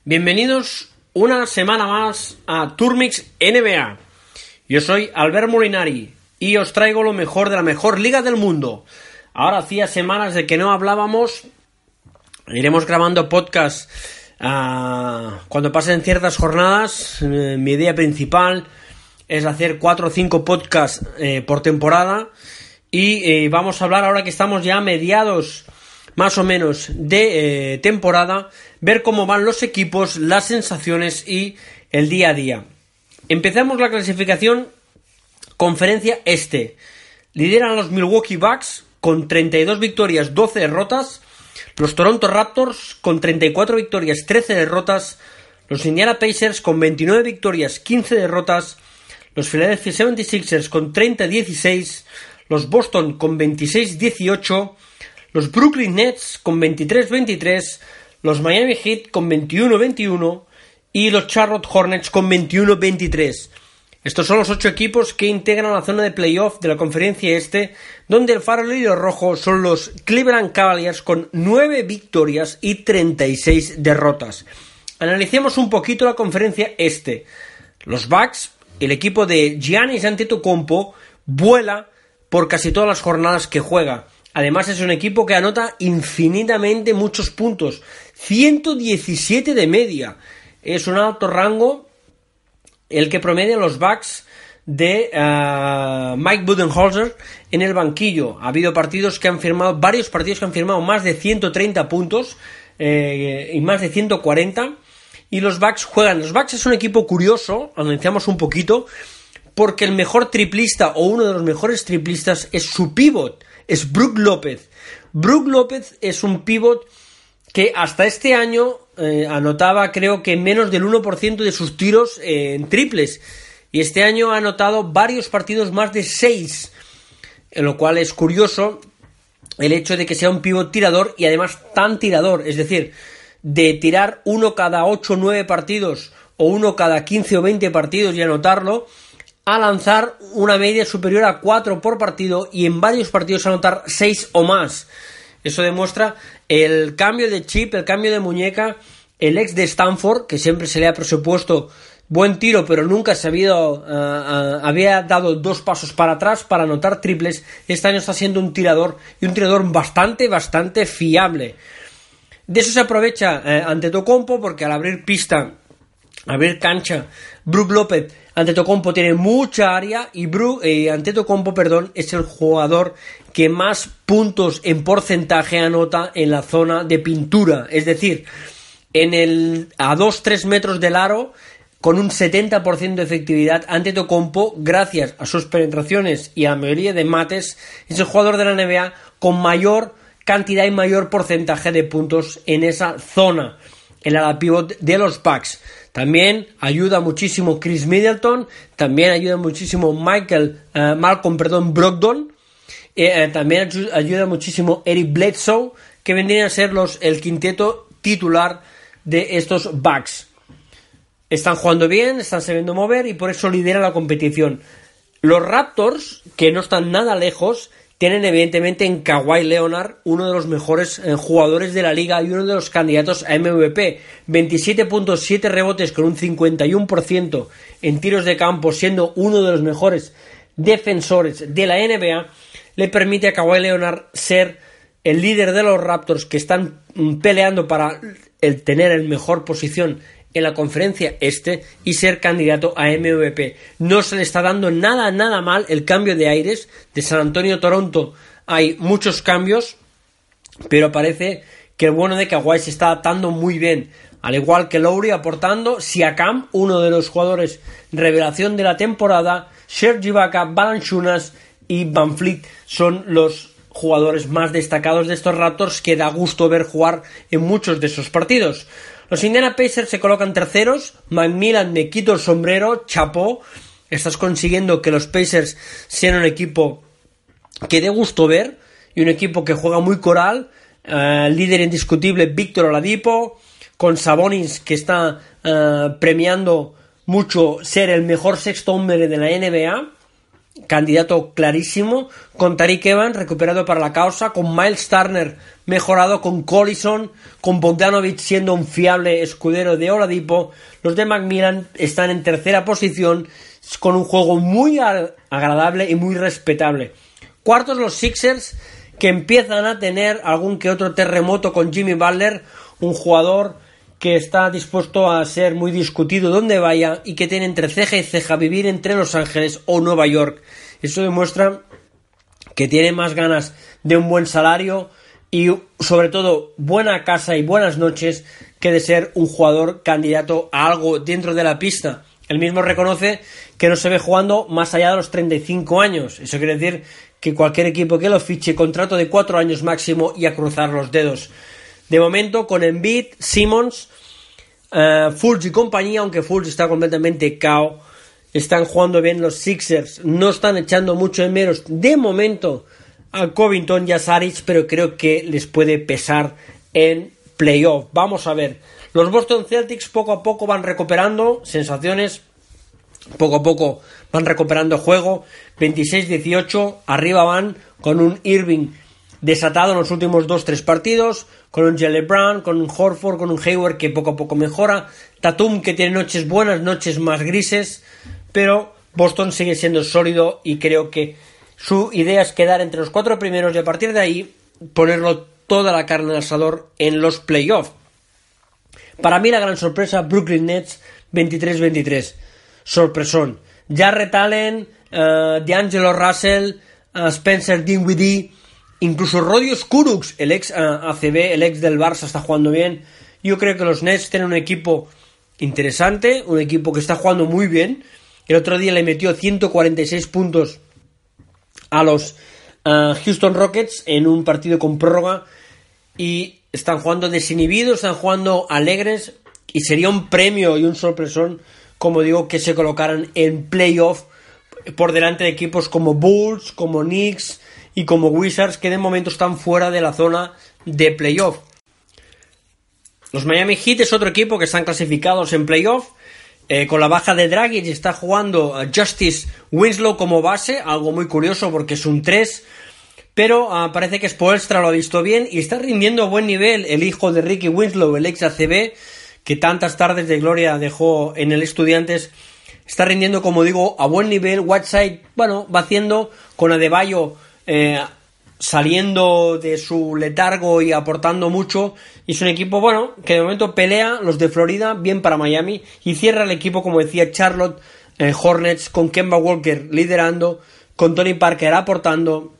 Bienvenidos una semana más a Turmix NBA. Yo soy Albert Molinari y os traigo lo mejor de la mejor liga del mundo. Ahora hacía semanas de que no hablábamos. Iremos grabando podcast ah, cuando pasen ciertas jornadas. Eh, mi idea principal es hacer 4 o 5 podcasts eh, por temporada. Y eh, vamos a hablar ahora que estamos ya a mediados más o menos de eh, temporada, ver cómo van los equipos, las sensaciones y el día a día. Empezamos la clasificación conferencia este. Lideran los Milwaukee Bucks con 32 victorias, 12 derrotas. Los Toronto Raptors con 34 victorias, 13 derrotas. Los Indiana Pacers con 29 victorias, 15 derrotas. Los Philadelphia 76ers con 30-16. Los Boston con 26-18 los Brooklyn Nets con 23-23, los Miami Heat con 21-21 y los Charlotte Hornets con 21-23. Estos son los ocho equipos que integran la zona de playoff de la conferencia este, donde el farolillo rojo son los Cleveland Cavaliers con 9 victorias y 36 derrotas. Analicemos un poquito la conferencia este. Los Bucks, el equipo de Giannis Antetokounmpo, vuela por casi todas las jornadas que juega. Además es un equipo que anota infinitamente muchos puntos. 117 de media. Es un alto rango el que promedia los backs de uh, Mike Budenholzer en el banquillo. Ha habido partidos que han firmado, varios partidos que han firmado más de 130 puntos eh, y más de 140. Y los backs juegan. Los backs es un equipo curioso, analizamos un poquito, porque el mejor triplista o uno de los mejores triplistas es su pivot es Brook López. Brook López es un pivot que hasta este año eh, anotaba creo que menos del 1% de sus tiros eh, en triples. Y este año ha anotado varios partidos más de 6. En lo cual es curioso el hecho de que sea un pivot tirador y además tan tirador, es decir, de tirar uno cada 8 o 9 partidos o uno cada 15 o 20 partidos y anotarlo, a lanzar una media superior a 4 por partido y en varios partidos anotar 6 o más. Eso demuestra el cambio de chip, el cambio de muñeca, el ex de Stanford, que siempre se le ha presupuesto buen tiro, pero nunca se había, uh, había dado dos pasos para atrás para anotar triples. Este año está siendo un tirador y un tirador bastante, bastante fiable. De eso se aprovecha eh, ante Tocompo porque al abrir pista, abrir cancha, Brook López ante Tocompo tiene mucha área y Brook, eh, ante Tocompo, perdón, es el jugador que más puntos en porcentaje anota en la zona de pintura, es decir, en el a 2-3 metros del aro con un 70% de efectividad ante Tocompo, gracias a sus penetraciones y a la mayoría de mates, es el jugador de la NBA con mayor cantidad y mayor porcentaje de puntos en esa zona, en la pivot de los Bucks. También ayuda muchísimo Chris Middleton, también ayuda muchísimo Michael, uh, Malcolm, perdón, Brogdon, eh, eh, también ayuda muchísimo Eric Bledsoe, que vendrían a ser los, el quinteto titular de estos Bucks. Están jugando bien, están sabiendo mover y por eso lidera la competición. Los Raptors, que no están nada lejos, tienen evidentemente en Kawhi Leonard uno de los mejores eh, jugadores de la liga y uno de los candidatos a MVP. 27.7 rebotes con un 51% en tiros de campo, siendo uno de los mejores defensores de la NBA, le permite a Kawhi Leonard ser el líder de los Raptors que están mm, peleando para el tener en mejor posición en la conferencia este y ser candidato a MVP. No se le está dando nada, nada mal el cambio de aires de San Antonio Toronto. Hay muchos cambios, pero parece que el bueno de Kawhi se está adaptando muy bien. Al igual que Lowry aportando, Siakam, uno de los jugadores revelación de la temporada, Sergi Ibaka, Balanchunas y Van Fleet son los jugadores más destacados de estos Raptors que da gusto ver jugar en muchos de esos partidos. Los Indiana Pacers se colocan terceros. Macmillan me quito el sombrero. Chapó. Estás consiguiendo que los Pacers sean un equipo que dé gusto ver y un equipo que juega muy coral. Eh, líder indiscutible Víctor Oladipo. Con Sabonis que está eh, premiando mucho ser el mejor sexto hombre de la NBA candidato clarísimo, con Tariq Evans recuperado para la causa, con Miles Turner mejorado, con Collison, con Bogdanovich siendo un fiable escudero de Oladipo. Los de Macmillan están en tercera posición con un juego muy agradable y muy respetable. Cuartos los Sixers que empiezan a tener algún que otro terremoto con Jimmy Butler, un jugador que está dispuesto a ser muy discutido donde vaya y que tiene entre ceja y ceja vivir entre Los Ángeles o Nueva York. Eso demuestra que tiene más ganas de un buen salario y sobre todo buena casa y buenas noches que de ser un jugador candidato a algo dentro de la pista. Él mismo reconoce que no se ve jugando más allá de los 35 años. Eso quiere decir que cualquier equipo que lo fiche contrato de 4 años máximo y a cruzar los dedos. De momento, con Embiid, Simmons, uh, y compañía, aunque Fultz está completamente cao, están jugando bien los Sixers, no están echando mucho de menos de momento a Covington y a Saric, pero creo que les puede pesar en playoff. Vamos a ver. Los Boston Celtics poco a poco van recuperando sensaciones, poco a poco van recuperando juego. 26-18, arriba van con un Irving desatado en los últimos 2-3 partidos, con un Jelly Brown, con un Horford, con un Hayward que poco a poco mejora, Tatum que tiene noches buenas, noches más grises, pero Boston sigue siendo sólido y creo que su idea es quedar entre los cuatro primeros y a partir de ahí ponerlo toda la carne al asador en los playoffs. Para mí la gran sorpresa, Brooklyn Nets 23-23. Sorpresón. Jarrett Allen, uh, D'Angelo Russell, uh, Spencer Dinwiddie, Incluso Rodios Kuruks, el ex ACB, el ex del Barça, está jugando bien. Yo creo que los Nets tienen un equipo interesante, un equipo que está jugando muy bien. El otro día le metió 146 puntos a los Houston Rockets en un partido con prórroga y están jugando desinhibidos, están jugando alegres y sería un premio y un sorpresón, como digo, que se colocaran en playoff por delante de equipos como Bulls, como Knicks y como Wizards que de momento están fuera de la zona de playoff. Los Miami Heat es otro equipo que están clasificados en playoff. Eh, con la baja de Dragic está jugando eh, Justice Winslow como base, algo muy curioso porque es un 3. Pero ah, parece que Spoelstra lo ha visto bien y está rindiendo a buen nivel el hijo de Ricky Winslow, el ex ACB, que tantas tardes de gloria dejó en el Estudiantes. Está rindiendo, como digo, a buen nivel. Whiteside, bueno, va haciendo con Adebayo eh, saliendo de su letargo y aportando mucho. Y es un equipo, bueno, que de momento pelea los de Florida bien para Miami y cierra el equipo, como decía Charlotte eh, Hornets, con Kemba Walker liderando, con Tony Parker aportando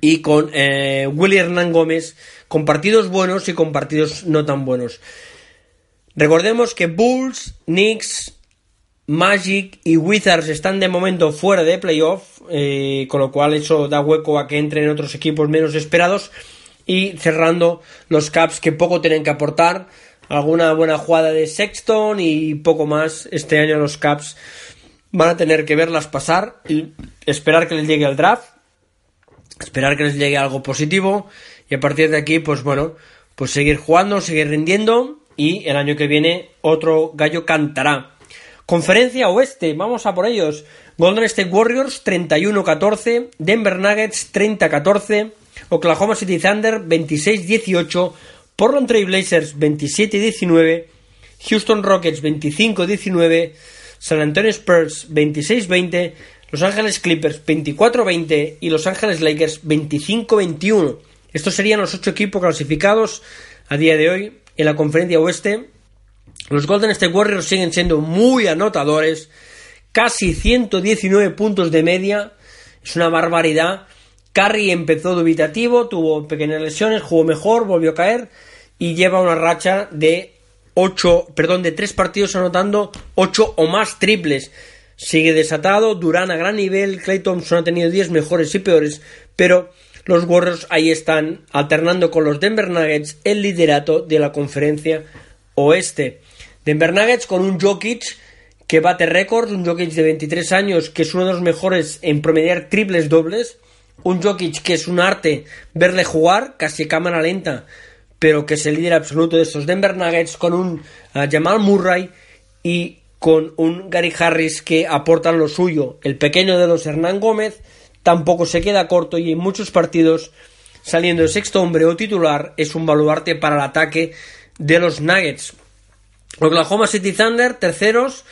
y con eh, Willy Hernán Gómez con partidos buenos y con partidos no tan buenos. Recordemos que Bulls, Knicks, Magic y Wizards están de momento fuera de playoff, eh, con lo cual eso da hueco a que entren otros equipos menos esperados y cerrando los Caps que poco tienen que aportar, alguna buena jugada de Sexton y poco más. Este año los Caps van a tener que verlas pasar y esperar que les llegue el draft, esperar que les llegue algo positivo y a partir de aquí, pues bueno, pues seguir jugando, seguir rindiendo y el año que viene otro gallo cantará. Conferencia Oeste, vamos a por ellos. Golden State Warriors 31-14, Denver Nuggets 30-14, Oklahoma City Thunder 26-18, Portland Trail Blazers 27-19, Houston Rockets 25-19, San Antonio Spurs 26-20, Los Ángeles Clippers 24-20 y Los Ángeles Lakers 25-21. Estos serían los ocho equipos clasificados a día de hoy en la conferencia oeste los Golden State Warriors siguen siendo muy anotadores, casi 119 puntos de media, es una barbaridad. Curry empezó dubitativo, tuvo pequeñas lesiones, jugó mejor, volvió a caer y lleva una racha de 8, perdón, de 3 partidos anotando 8 o más triples. Sigue desatado, Durán a gran nivel, Clay Thompson ha tenido 10 mejores y peores, pero los Warriors ahí están alternando con los Denver Nuggets el liderato de la conferencia oeste. Denver Nuggets con un Jokic que bate récords, un Jokic de 23 años que es uno de los mejores en promediar triples dobles, un Jokic que es un arte verle jugar, casi cámara lenta, pero que es el líder absoluto de estos Denver Nuggets con un uh, Jamal Murray y con un Gary Harris que aportan lo suyo. El pequeño de los Hernán Gómez tampoco se queda corto y en muchos partidos saliendo de sexto hombre o titular es un baluarte para el ataque de los Nuggets. Oklahoma City Thunder, terceros,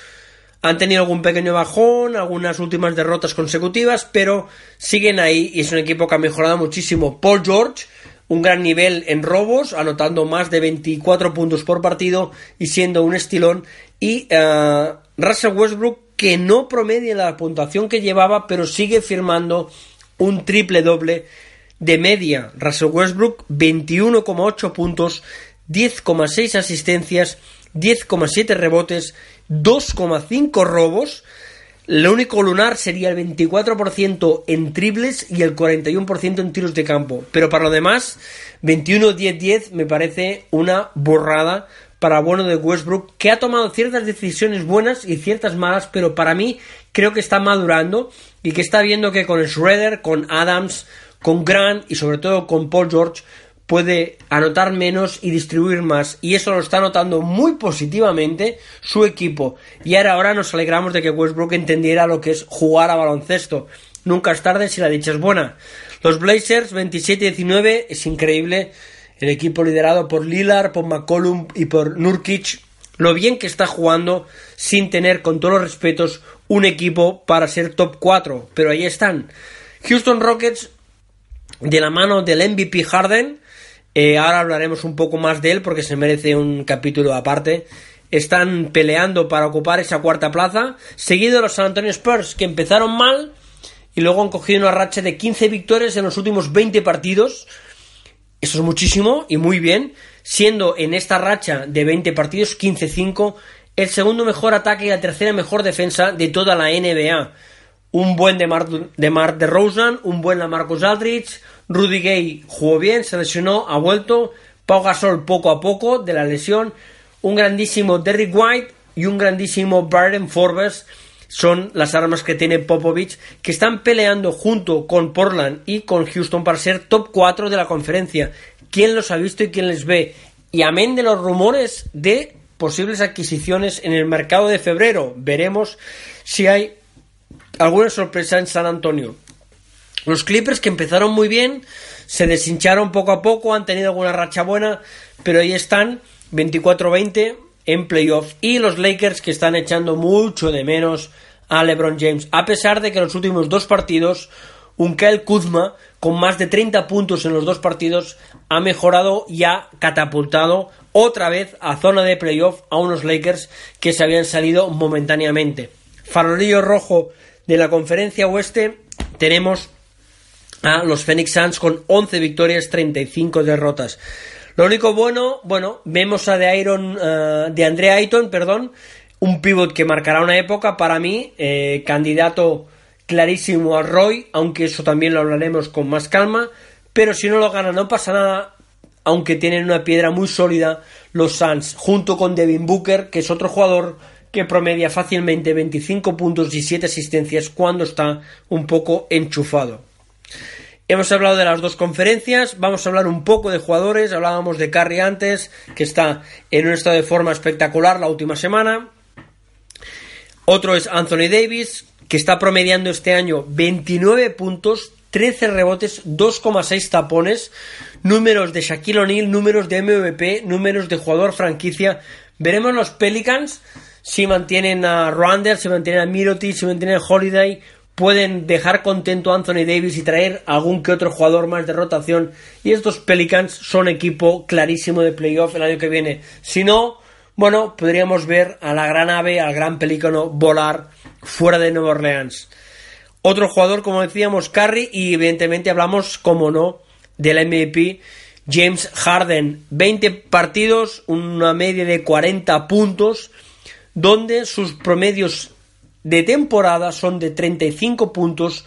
han tenido algún pequeño bajón, algunas últimas derrotas consecutivas, pero siguen ahí y es un equipo que ha mejorado muchísimo. Paul George, un gran nivel en robos, anotando más de 24 puntos por partido y siendo un estilón. Y uh, Russell Westbrook, que no promedia la puntuación que llevaba, pero sigue firmando un triple doble de media. Russell Westbrook, 21,8 puntos, 10,6 asistencias 10,7 rebotes, 2,5 robos. Lo único lunar sería el 24% en triples y el 41% en tiros de campo. Pero para lo demás, 21-10-10 me parece una borrada para bueno de Westbrook, que ha tomado ciertas decisiones buenas y ciertas malas, pero para mí creo que está madurando y que está viendo que con Schroeder, con Adams, con Grant y sobre todo con Paul George puede anotar menos y distribuir más. Y eso lo está notando muy positivamente su equipo. Y ahora, ahora nos alegramos de que Westbrook entendiera lo que es jugar a baloncesto. Nunca es tarde si la dicha es buena. Los Blazers 27-19 es increíble. El equipo liderado por Lillard, por McCollum y por Nurkic. Lo bien que está jugando sin tener, con todos los respetos, un equipo para ser top 4. Pero ahí están. Houston Rockets de la mano del MVP Harden eh, ahora hablaremos un poco más de él porque se merece un capítulo aparte. Están peleando para ocupar esa cuarta plaza, seguido de los San Antonio Spurs, que empezaron mal y luego han cogido una racha de 15 victorias en los últimos 20 partidos. Eso es muchísimo y muy bien, siendo en esta racha de 20 partidos 15-5 el segundo mejor ataque y la tercera mejor defensa de toda la NBA. Un buen de Mar de, Mar de Rosen, un buen Marcus Aldridge, Rudy Gay jugó bien, se lesionó, ha vuelto. Pau Gasol poco a poco de la lesión. Un grandísimo Derrick White y un grandísimo Barden Forbes son las armas que tiene Popovich, que están peleando junto con Portland y con Houston para ser top 4 de la conferencia. ¿Quién los ha visto y quién les ve? Y amén de los rumores de posibles adquisiciones en el mercado de febrero, veremos si hay alguna sorpresa en San Antonio. Los Clippers que empezaron muy bien, se deshincharon poco a poco, han tenido alguna racha buena, pero ahí están 24-20 en playoff. Y los Lakers que están echando mucho de menos a LeBron James, a pesar de que en los últimos dos partidos un Kyle Kuzma con más de 30 puntos en los dos partidos ha mejorado y ha catapultado otra vez a zona de playoff a unos Lakers que se habían salido momentáneamente. Farolillo rojo de la conferencia oeste tenemos a los Phoenix Suns con 11 victorias, 35 derrotas. Lo único bueno, bueno, vemos a de Iron, eh, de Andre Ayton, perdón, un pivot que marcará una época para mí, eh, candidato clarísimo a Roy, aunque eso también lo hablaremos con más calma, pero si no lo gana no pasa nada, aunque tienen una piedra muy sólida los Suns, junto con Devin Booker, que es otro jugador que promedia fácilmente 25 puntos y 7 asistencias cuando está un poco enchufado. Hemos hablado de las dos conferencias, vamos a hablar un poco de jugadores, hablábamos de Curry antes, que está en un estado de forma espectacular la última semana. Otro es Anthony Davis, que está promediando este año 29 puntos, 13 rebotes, 2,6 tapones, números de Shaquille O'Neal, números de MVP, números de jugador franquicia. Veremos los Pelicans si mantienen a Randall, si mantienen a Miroti, si mantienen a Holiday, pueden dejar contento a Anthony Davis y traer algún que otro jugador más de rotación. Y estos Pelicans son equipo clarísimo de playoff el año que viene. Si no, bueno, podríamos ver a la gran ave, al gran pelícano volar fuera de Nueva Orleans. Otro jugador, como decíamos, Curry, y evidentemente hablamos, como no, del MVP James Harden. 20 partidos, una media de 40 puntos, donde sus promedios de temporada son de 35 puntos,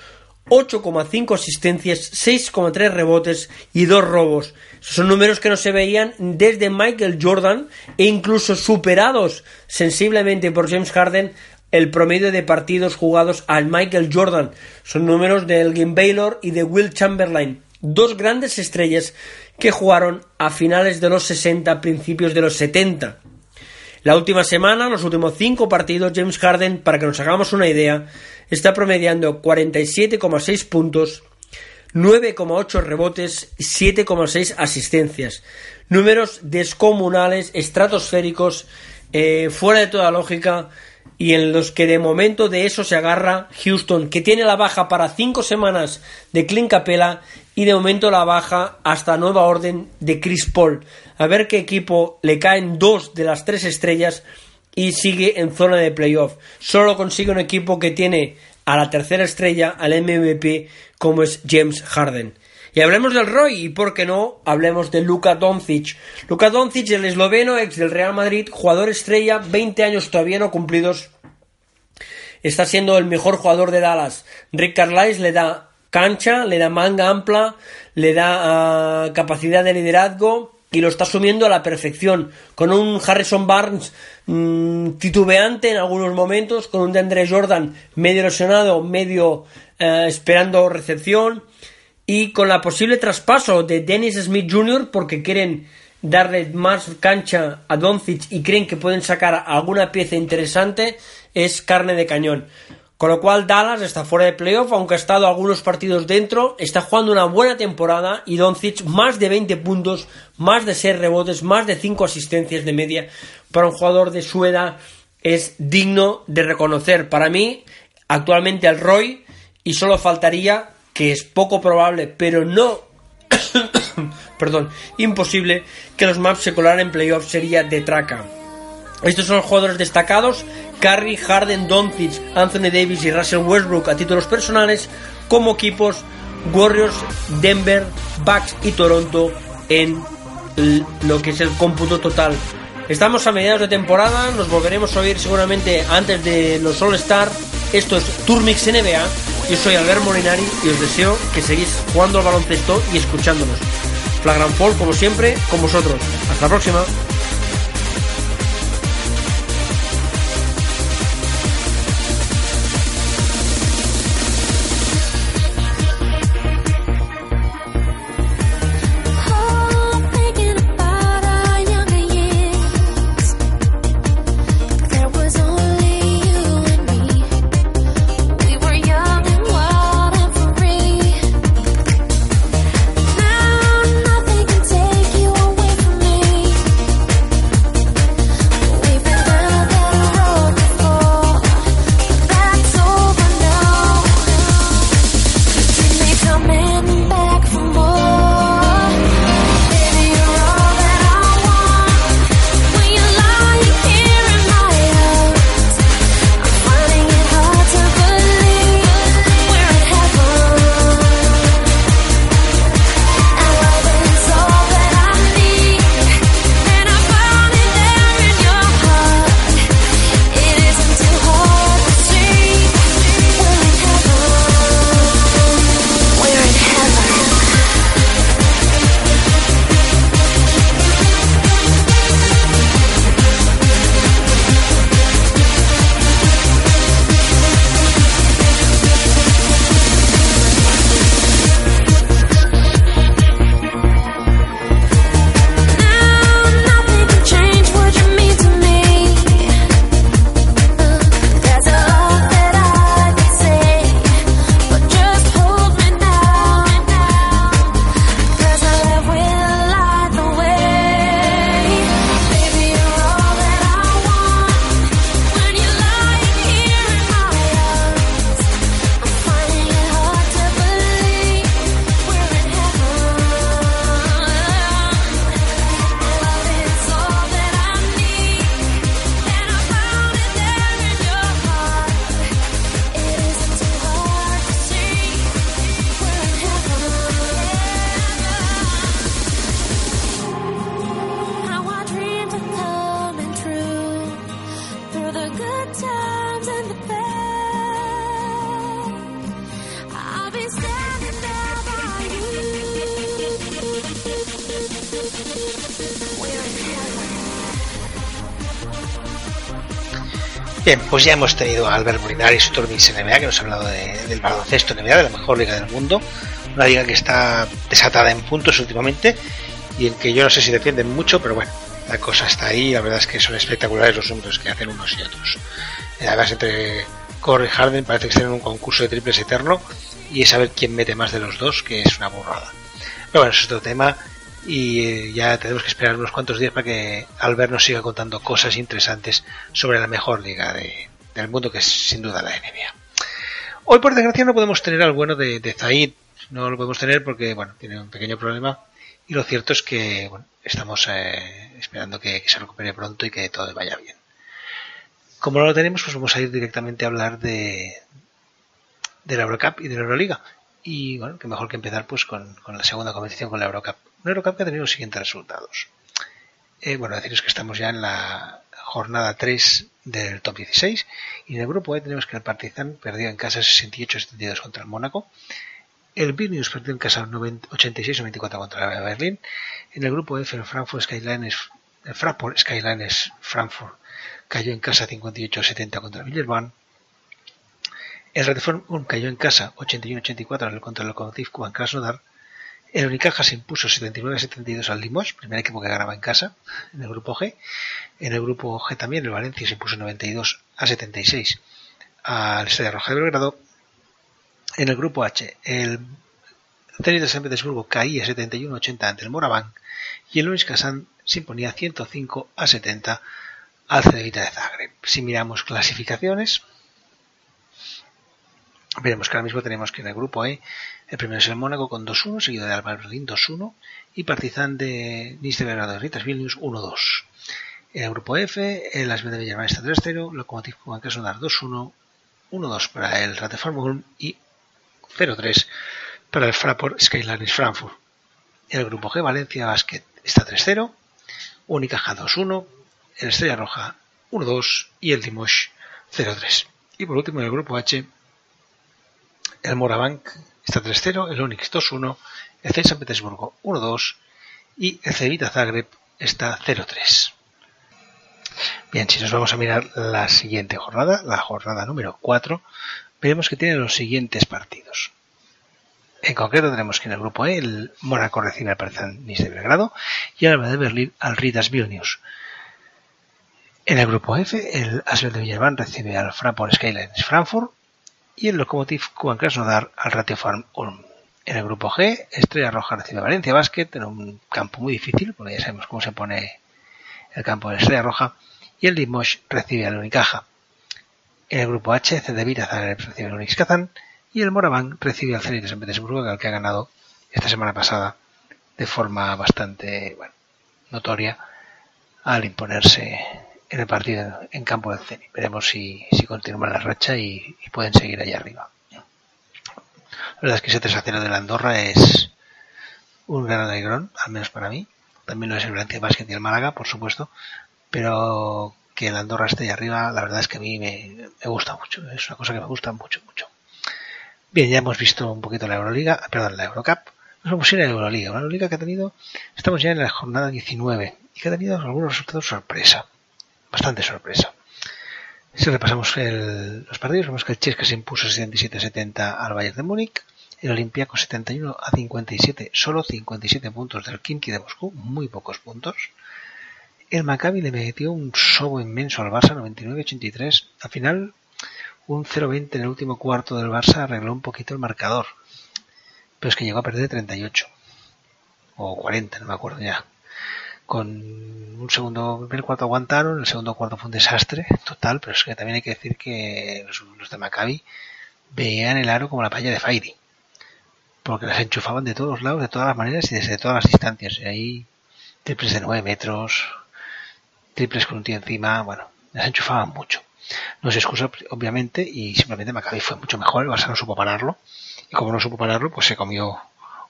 8,5 asistencias, 6,3 rebotes y 2 robos. Son números que no se veían desde Michael Jordan e incluso superados sensiblemente por James Harden el promedio de partidos jugados al Michael Jordan. Son números de Elgin Baylor y de Will Chamberlain, dos grandes estrellas que jugaron a finales de los 60, principios de los 70. La última semana, los últimos cinco partidos, James Harden, para que nos hagamos una idea, está promediando 47,6 puntos, 9,8 rebotes y 7,6 asistencias. Números descomunales, estratosféricos, eh, fuera de toda lógica y en los que de momento de eso se agarra Houston, que tiene la baja para cinco semanas de Clint Capella y de momento la baja hasta nueva orden de Chris Paul. A ver qué equipo le caen dos de las tres estrellas y sigue en zona de playoff. Solo consigue un equipo que tiene a la tercera estrella, al MVP, como es James Harden. Y hablemos del Roy, y por qué no, hablemos de Luka Doncic. Luka Doncic, el esloveno, ex del Real Madrid, jugador estrella, 20 años todavía no cumplidos, está siendo el mejor jugador de Dallas. Rick Carlisle le da cancha, le da manga amplia, le da ah, capacidad de liderazgo y lo está asumiendo a la perfección, con un Harrison Barnes mm, titubeante en algunos momentos, con un DeAndre Jordan medio erosionado, medio eh, esperando recepción, y con la posible traspaso de Dennis Smith Jr. porque quieren darle más cancha a Doncic y creen que pueden sacar alguna pieza interesante, es carne de cañón. Con lo cual Dallas está fuera de playoff, aunque ha estado algunos partidos dentro, está jugando una buena temporada y Doncic más de 20 puntos, más de 6 rebotes, más de 5 asistencias de media para un jugador de su edad es digno de reconocer. Para mí, actualmente el Roy y solo faltaría que es poco probable, pero no perdón, imposible que los Maps se colaran en playoff sería de traca. Estos son los jugadores destacados, Curry, Harden, Doncic, Anthony Davis y Russell Westbrook a títulos personales, como equipos Warriors, Denver, Bucks y Toronto en lo que es el cómputo total. Estamos a mediados de temporada, nos volveremos a oír seguramente antes de los All-Star. Esto es Turmix NBA. Yo soy Albert Molinari y os deseo que seguís jugando al baloncesto y escuchándonos. Flagrant Fall, como siempre, con vosotros. Hasta la próxima. Pues ya hemos tenido a Albert Molinari y su Turbis NBA, que nos ha hablado de- del baloncesto NBA, de la mejor liga del mundo. Una liga que está desatada en puntos últimamente y en que yo no sé si defienden mucho, pero bueno, la cosa está ahí. La verdad es que son espectaculares los números que hacen unos y otros. Eh, Además, entre Corey y Harden parece que están en un concurso de triples eterno y es saber quién mete más de los dos, que es una burrada. Pero bueno, eso es otro tema y eh, ya tenemos que esperar unos cuantos días para que Albert nos siga contando cosas interesantes sobre la mejor liga de- del mundo, que es sin duda la NBA. Hoy, por desgracia, no podemos tener al bueno de, Zaid, no lo podemos tener porque, bueno, tiene un pequeño problema y lo cierto es que, bueno, estamos eh, esperando que, que se recupere pronto y que todo vaya bien. Como no lo tenemos, pues vamos a ir directamente a hablar de, de la Eurocup y de la Euroliga. Y bueno, que mejor que empezar pues con, con la segunda competición, con la Eurocup. Que ha tenido los siguientes resultados. Eh, bueno, deciros que estamos ya en la jornada 3 del top 16 y en el grupo E tenemos que el Partizan perdió en casa 68-72 contra el Mónaco. El Vilnius perdió en casa 90 86-94 contra el Berlín. En el grupo F el Frankfurt Skylines, el Skylines Frankfurt cayó en casa 58-70 contra el Villerban. El Ulm cayó en casa 81-84 contra el Lokomotiv Kuban Krasnodar. El Unicaja se impuso 79-72 al Limoges, primer equipo que ganaba en casa en el grupo G. En el grupo G también el Valencia se impuso 92 a 76 al Estrella Roja de Belgrado. En el grupo H el Zenit de San Petersburgo caía 71-80 ante el Moraván y el Luis Kazán se imponía 105 a 70 al Cedevita de Zagreb. Si miramos clasificaciones, veremos que ahora mismo tenemos que en el grupo E el primero es el Mónaco con 2-1, seguido de Alba Berlín 2-1 y Partizan de Nice de Belgrado de Vilnius 1-2. En el grupo F, el Asbel de Villarreal está 3-0, Lokomotiv Kuban Krasnodar 2-1, 1-2 para el Rateform Ulm y 0-3 para el Fraport Skylines Frankfurt. En el grupo G, Valencia Basket está 3-0, Unicaja 2-1, el Estrella Roja 1-2 y el Limoges 0-3. Y por último en el grupo H, el Morabank está 3-0, el Onyx 2-1, el Zenit San Petersburgo 1-2 y el Cevita Zagreb está 0-3. Bien, si nos vamos a mirar la siguiente jornada, la jornada número 4, veremos que tiene los siguientes partidos. En concreto tenemos que en el grupo E el Mónaco recibe al Partizan de Belgrado y el Alba de Berlín al Ritas Vilnius. En el grupo F el Asbel de Villarban recibe al Fraport Skylines Frankfurt y el Lokomotiv Kuban Krasnodar al Ratio Farm Ulm. En el grupo G, Estrella Roja recibe Valencia Basket en un campo muy difícil, porque ya sabemos cómo se pone el campo de Estrella Roja, y el Limoges recibe al Unicaja. En el grupo H, Cedevita Zagreb recibe al Unix Kazan y el Moraván recibe al Zenit de San Petersburgo, al que ha ganado esta semana pasada de forma bastante bueno, notoria al imponerse en el partido en campo del Zenit. Veremos si, si continúa la racha y, pueden seguir allá arriba. La verdad es que ese 3 a 0 de la Andorra es un gran alegrón, al menos para mí. También lo es el Valencia Basket y el Málaga, por supuesto. Pero que el Andorra esté ahí arriba, la verdad es que a mí me, me gusta mucho. Es una cosa que me gusta mucho, mucho. Bien, ya hemos visto un poquito la Euroliga, perdón, la Eurocup. Nos vamos a ir a la Euroliga, una Euroliga que ha tenido, estamos ya en la jornada 19 y que ha tenido algunos resultados sorpresa, bastante sorpresa. Si repasamos el, los partidos, vemos que el Chesca se impuso 77-70 al Bayern de Múnich, el Olympiacos 71 a 57, solo 57 puntos del Kimki de Moscú, muy pocos puntos. El Maccabi le metió un sobo inmenso al Barça 99-83. Al final, un 0-20 en el último cuarto del Barça arregló un poquito el marcador. Pero es que llegó a perder 38. O 40, no me acuerdo ya. Con un segundo, el primer cuarto aguantaron, el segundo cuarto fue un desastre total, pero es que también hay que decir que los, los de Maccabi veían el aro como la palla de Fairy. Porque las enchufaban de todos lados, de todas las maneras y desde todas las distancias. Y ahí triples de 9 metros, triples con un tío encima, bueno, las enchufaban mucho. No se excusa, obviamente, y simplemente Maccabi fue mucho mejor, el Barça no supo pararlo, y como no supo pararlo, pues se comió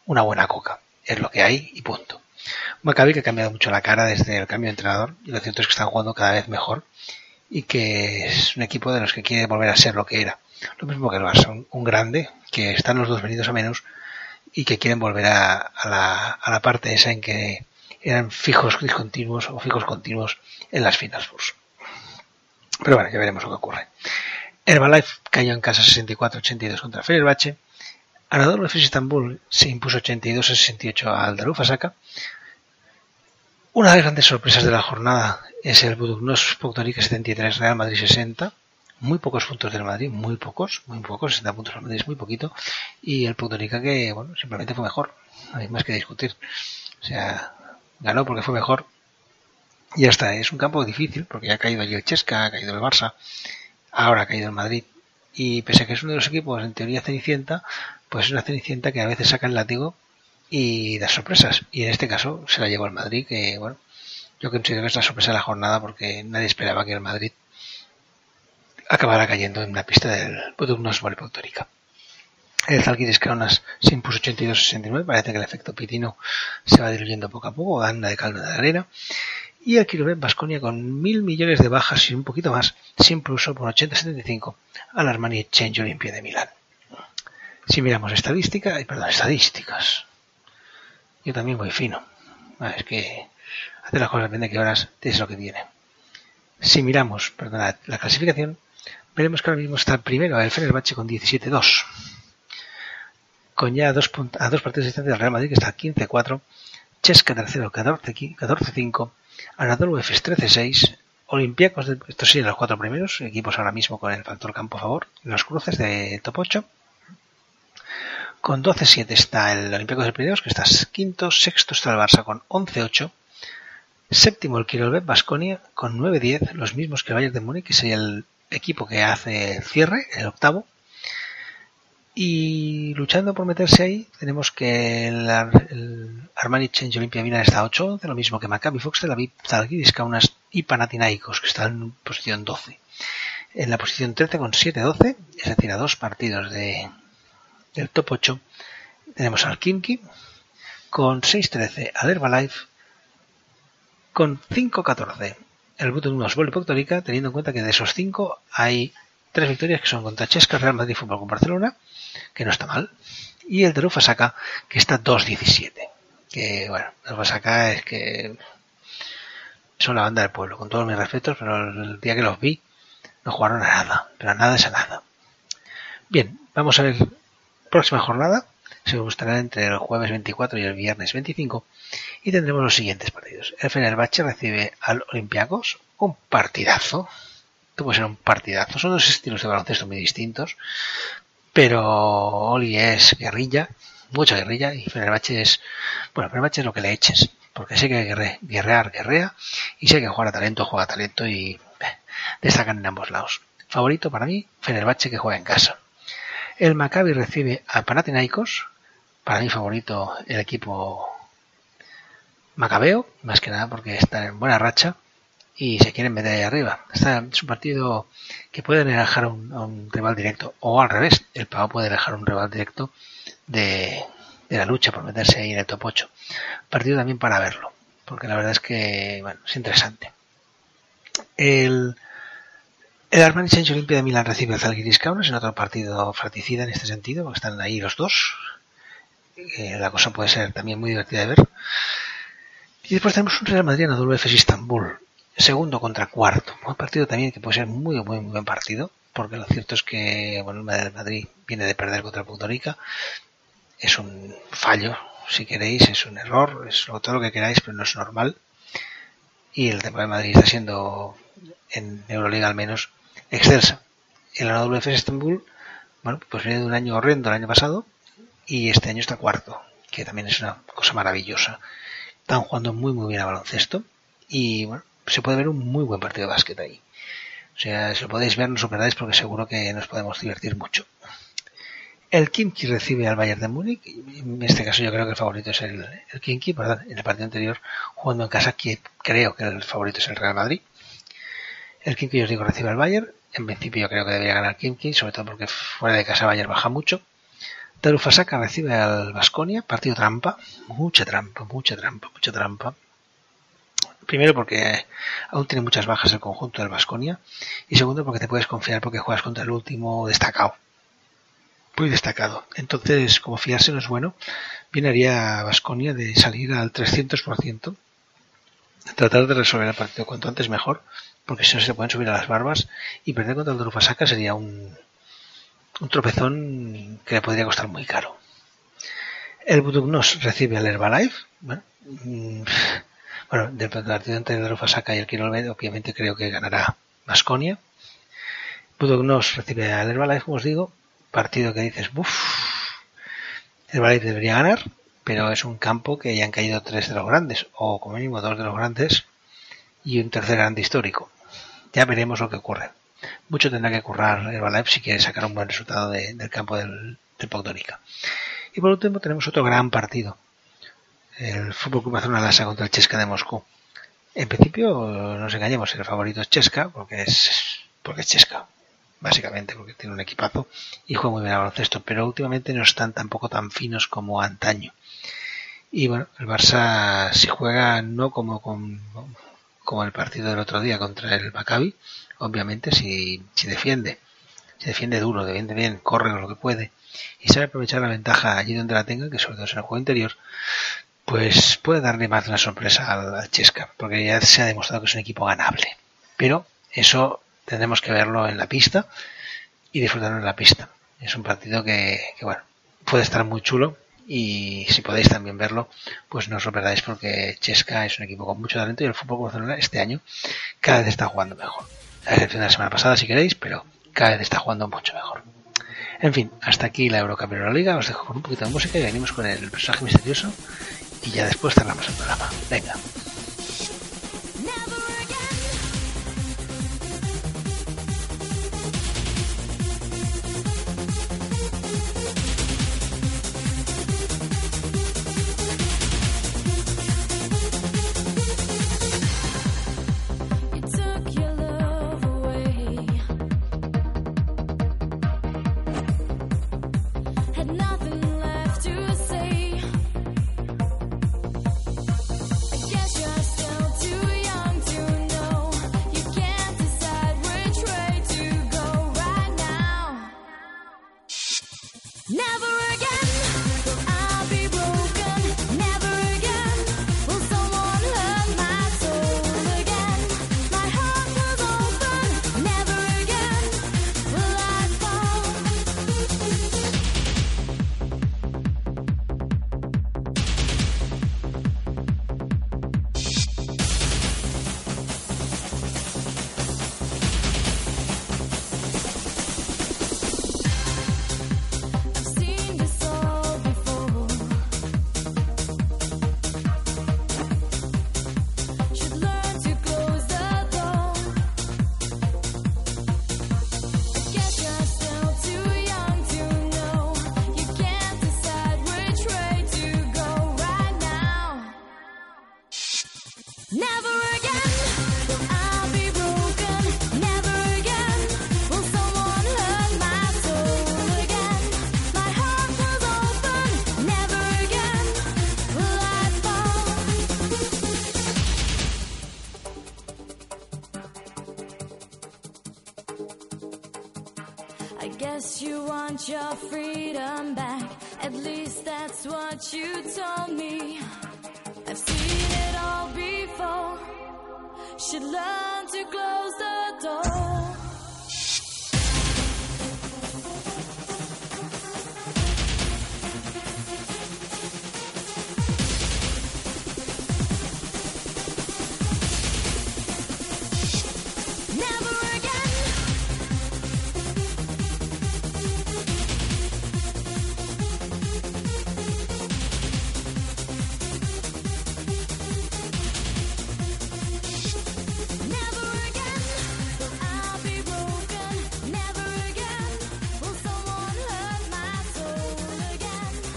una buena coca. Es lo que hay y punto. Maccabi que ha cambiado mucho la cara desde el cambio de entrenador, y lo cierto es que están jugando cada vez mejor, y que es un equipo de los que quiere volver a ser lo que era. Lo mismo que el Barça, un, grande, que están los dos venidos a menos, y que quieren volver a, la, a la parte esa en que eran fijos discontinuos o fijos continuos en las Final Fours. Pero bueno, ya veremos lo que ocurre. Herbalife cayó en casa 64-82 contra Fenerbahce. Anadolu Efes Istanbul se impuso 82-68 al Darufasaka. Una de las grandes sorpresas de la jornada es el Budugnos Podgorica 73 Real Madrid 60. Muy pocos puntos del Madrid, muy pocos, muy pocos, 60 puntos del Madrid es muy poquito. Y el Podgorica que, bueno, simplemente fue mejor. No hay más que discutir. O sea, ganó porque fue mejor. Y ya está, es un campo difícil porque ya ha caído allí el Chesca, ha caído el Barça, ahora ha caído el Madrid. Y pese a que es uno de los equipos en teoría cenicienta, pues es una cenicienta que a veces saca el látigo y da sorpresas. Y en este caso se la llevó el Madrid, que bueno, yo considero que es la sorpresa de la jornada porque nadie esperaba que el Madrid acabara cayendo en la pista del Budugnos Volipautórica. El Zalgiris Kaunas se impuso 82-69, parece que el efecto pitino se va diluyendo poco a poco, gana de caldo de arena. Y el Kiribet Basconia con mil millones de bajas y un poquito más, se impuso por 80-75 al Armani Exchange Olimpia de Milán. Si miramos estadística, perdón, estadísticas, yo también voy fino. Ah, es que hacer las cosas depende de qué horas es lo que tiene. Si miramos, perdón, la clasificación, veremos que ahora mismo está primero el Fenerbahce con 17-2 con ya dos a dos partidos distantes del Real Madrid, que está 15-4, Chesca tercero 14-5, Anadolu Efes 13-6, Olympiacos, estos sí, los cuatro primeros equipos ahora mismo con el factor campo a favor, los cruces de top 8. Con 12-7 está el Olympiacos de Pirineos, que está quinto, sexto está el Barça con 11-8, séptimo el Kirolbet Basconia con 9-10, los mismos que el Bayern de Múnich, que sería el equipo que hace cierre, el octavo, y luchando por meterse ahí, tenemos que el, el Armani Change Olympia Milán está a 8 lo mismo que Maccabi Fox, Tel Aviv, Zalgiris Kaunas y Panathinaikos, que están en posición 12. En la posición 13 con 7-12, es decir, a dos partidos de, del top 8, tenemos al Kimki con 6-13, al Herbalife con 5-14. El Buton 1 Volley teniendo en cuenta que de esos 5 hay tres victorias que son contra Chesca, Real Madrid Fútbol con Barcelona, que no está mal, y el de Rufasaka, que está 2-17. Que bueno, el Rufasaka es que son la banda del pueblo, con todos mis respetos, pero el día que los vi no jugaron a nada, pero a nada es a nada. Bien, vamos a ver próxima jornada, se gustará entre el jueves 24 y el viernes 25 y tendremos los siguientes partidos. El Fenerbahce recibe al Olympiacos, un partidazo, tuvo que ser un partidazo. Son dos estilos de baloncesto muy distintos, pero Oli es guerrilla, mucha guerrilla, y Fenerbahce es, bueno, Fenerbahce es lo que le eches, porque sé que guerre, guerrear, guerrea, y sé que juega a talento, juega a talento y eh, destacan en ambos lados. Favorito para mí, Fenerbahce que juega en casa. El Maccabi recibe a Panathinaikos, para mí favorito el equipo Macabeo, más que nada porque está en buena racha, y se quieren meter ahí arriba. Está, es un partido que puede dejar a un, a rival directo, o al revés, el Pau puede dejar un rival directo de, de, la lucha por meterse ahí en el top 8. Partido también para verlo, porque la verdad es que bueno, es interesante. El, el Armani Sainz Olimpia de Milán recibe al Zalgiris Kaunas en otro partido fratricida en este sentido, porque están ahí los dos. Eh, la cosa puede ser también muy divertida de ver. Y después tenemos un Real Madrid en WFS Istanbul segundo contra cuarto. Un partido también que puede ser muy, muy, muy buen partido, porque lo cierto es que bueno, el Madrid viene de perder contra Puerto Rica. Es un fallo, si queréis, es un error, es todo lo que queráis, pero no es normal. Y el de Madrid está siendo, en Euroliga al menos, excelsa. El AWF Estambul, bueno, pues viene de un año horrendo el año pasado, y este año está cuarto, que también es una cosa maravillosa. Están jugando muy, muy bien a baloncesto, y bueno, se puede ver un muy buen partido de básquet ahí. O sea, si lo podéis ver, no os porque seguro que nos podemos divertir mucho. El Kimki recibe al Bayern de Múnich. En este caso yo creo que el favorito es el, el Kimki. En el partido anterior, jugando en casa, que creo que el favorito es el Real Madrid. El Kimki, os digo, recibe al Bayern. En principio yo creo que debería ganar Kimki, sobre todo porque fuera de casa Bayern baja mucho. Tarufasaka recibe al Basconia, partido trampa. Mucha trampa, mucha trampa, mucha trampa. Primero porque aún tiene muchas bajas el conjunto del Vasconia y segundo porque te puedes confiar porque juegas contra el último destacado. Muy destacado. Entonces, como fiarse no es bueno, bien haría Vasconia de salir al 300%, tratar de resolver el partido cuanto antes mejor porque si no se pueden subir a las barbas y perder contra el Drufasaka sería un, un tropezón que le podría costar muy caro. El Budugnos recibe al Herbalife. Bueno, mm, bueno del partido entre Drufasaka y el Kirolmed, obviamente creo que ganará Masconia. Budugnos recibe al Herbalife, como os digo. Partido que dices, uff, Herbalife debería ganar, pero es un campo que ya han caído tres de los grandes, o como mínimo dos de los grandes, y un tercer grande histórico. Ya veremos lo que ocurre. Mucho tendrá que currar Herbalife si quiere sacar un buen resultado de- del campo del, del Podgorica. Y por último tenemos otro gran partido. El Fútbol Club Barcelona Lasa contra el Chesca de Moscú. En principio, no nos engañemos, el favorito es Chesca, porque es, porque es Chesca, básicamente, porque tiene un equipazo y juega muy bien al baloncesto, pero últimamente no están tampoco tan finos como antaño. Y bueno, el Barça si juega no como con, como el partido del otro día contra el Maccabi, obviamente si, si defiende, si defiende duro, defiende bien, corre lo que puede y sabe aprovechar la ventaja allí donde la tenga, que sobre todo es en el juego interior, pues puede darle más de una sorpresa al, Chesca, porque ya se ha demostrado que es un equipo ganable. Pero eso tendremos que verlo en la pista y disfrutarlo en la pista. Es un partido que, que, bueno, puede estar muy chulo y si podéis también verlo, pues no os lo perdáis porque Chesca es un equipo con mucho talento y el fútbol Barcelona este año cada vez está jugando mejor. A excepción de la semana pasada si queréis, pero cada vez está jugando mucho mejor. En fin, hasta aquí la Eurocup de la Liga. Os dejo con un poquito de música y venimos con el personaje misterioso y ya después cerramos el programa. Venga.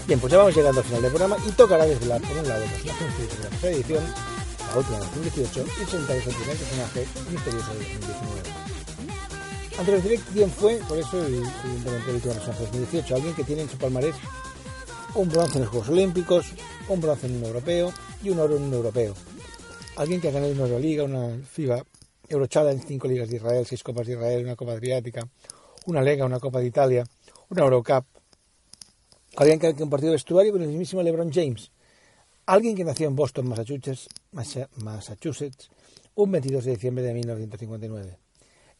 Bien, pues ya vamos llegando al final del programa y tocará desvelar por un lado los personajes de la edición, la última de 2018, y presentarles el primer personaje misterioso de 2019. Antes de decir quién fue, por eso evidentemente el último personaje de 2018, alguien que tiene en su palmarés un bronce en los Juegos Olímpicos, un bronce en un europeo y un oro en un europeo. Alguien que ha ganado una Euroliga, una FIBA, Eurochallenge, cinco ligas de Israel, seis copas de Israel, una copa adriática, una Lega, una copa de Italia, una Eurocup. Alguien que ha compartido vestuario con el mismísimo LeBron James. Alguien que nació en Boston, Massachusetts, Massa- Massachusetts un 22 de diciembre de 1959.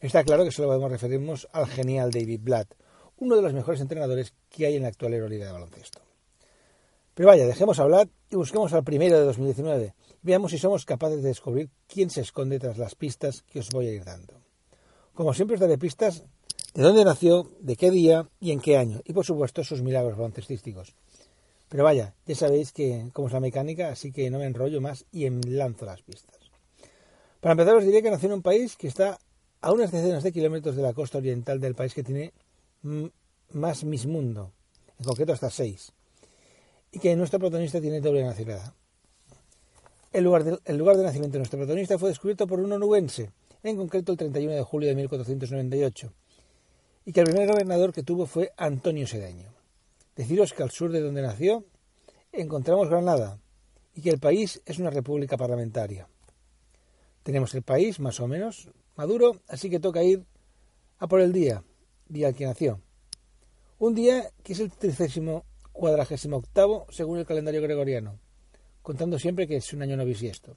Está claro que solo podemos referirnos al genial David Blatt, uno de los mejores entrenadores que hay en la actual Euroliga de baloncesto. Pero vaya, dejemos hablar y busquemos al primero de 2019 y veamos si somos capaces de descubrir quién se esconde tras las pistas que os voy a ir dando. Como siempre os daré pistas de dónde nació, de qué día y en qué año, y por supuesto sus milagros baloncestísticos. Pero vaya, ya sabéis que cómo es la mecánica, así que no me enrollo más y lanzo las pistas. Para empezar os diré que nació en un país que está a unas decenas de kilómetros de la costa oriental del país que tiene más Miss Mundo, en concreto hasta seis, y que nuestro protagonista tiene doble nacionalidad. El lugar, de, lugar de nacimiento de nuestro protagonista fue descubierto por un onubense, en concreto el 31 de julio de 1498, y que el primer gobernador que tuvo fue Antonio Sedeño. Deciros que al sur de donde nació encontramos Granada y que el país es una república parlamentaria. Tenemos el país más o menos maduro, así que toca ir a por el día, día al que nació. Un día que es el tricésimo cuadragésimo octavo según el calendario gregoriano, contando siempre que es un año no bisiesto.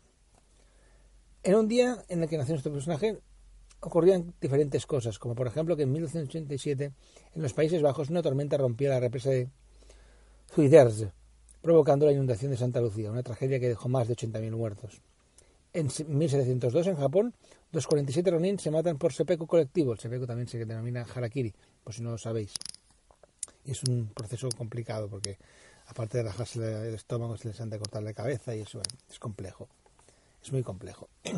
En un día en el que nació nuestro personaje ocurrían diferentes cosas, como por ejemplo que en 1987 en los Países Bajos una tormenta rompía la represa de Zuiderze, provocando la inundación de Santa Lucía, una tragedia que dejó más de 80.000 muertos. En 1702 en Japón, los 47 ronin se matan por seppuku colectivo. El seppuku también se denomina harakiri, por si no lo sabéis. Y es un proceso complicado porque aparte de rajarse el estómago se les han de cortar la cabeza y eso es complejo. Es muy complejo.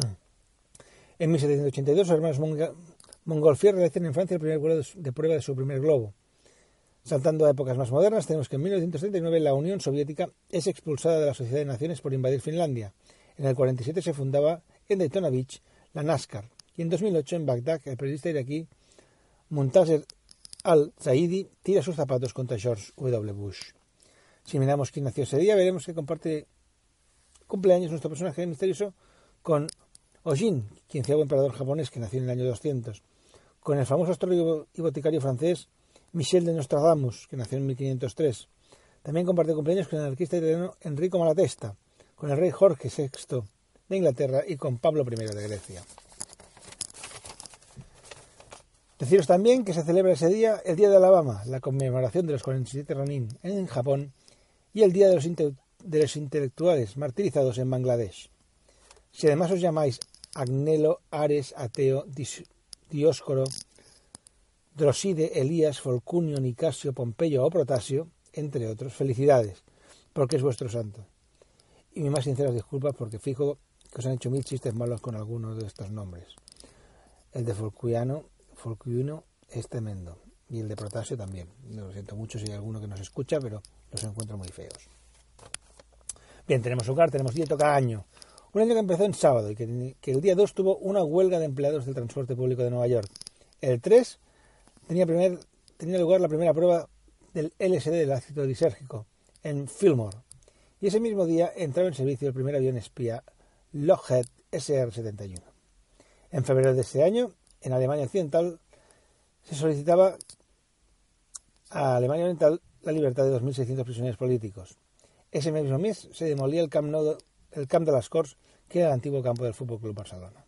En 1782, los hermanos Montgolfier realizan en Francia el primer vuelo de prueba de su primer globo. Saltando a épocas más modernas, tenemos que en 1939 la Unión Soviética es expulsada de la Sociedad de Naciones por invadir Finlandia. En el 47 se fundaba en Daytona Beach la NASCAR y en 2008 en Bagdad el periodista iraquí Muntazer al-Zaidi tira sus zapatos contra George W. Bush. Si miramos quién nació ese día, veremos que comparte cumpleaños nuestro personaje misterioso con Ojin, quinceavo emperador japonés que nació en el año 200, con el famoso astrólogo y boticario francés Michel de Nostradamus, que nació en 1503. También comparte cumpleaños con el anarquista italiano Enrico Malatesta, con el rey Jorge VI de Inglaterra y con Pablo I de Grecia. Deciros también que se celebra ese día el Día de Alabama, la conmemoración de los 47 Ronin en Japón y el Día de los, de los Intelectuales martirizados en Bangladesh. Si además os llamáis Agnelo, Ares, Ateo, Dioscoro, Droside, Elías, Folcunio, Nicasio, Pompeyo o Protasio, entre otros, felicidades, porque es vuestro santo. Y mis más sinceras disculpas porque fijo que os han hecho mil chistes malos con algunos de estos nombres. El de Folcuiano, Folcuino es tremendo. Y el de Protasio también. Lo siento mucho si hay alguno que nos escucha, pero los encuentro muy feos. Bien, tenemos hogar, tenemos día, toca año. Un año que empezó en sábado y que, el día 2 tuvo una huelga de empleados del transporte público de Nueva York. El 3 tenía, primer, tenía lugar la primera prueba del LSD del ácido lisérgico en Fillmore. Y ese mismo día entraba en servicio el primer avión espía Lockheed SR-71. En febrero de ese año, en Alemania Occidental, se solicitaba a Alemania Oriental la libertad de 2.600 prisioneros políticos. Ese mismo mes se demolía el Camp de las Corts, que era el antiguo campo del Fútbol Club Barcelona.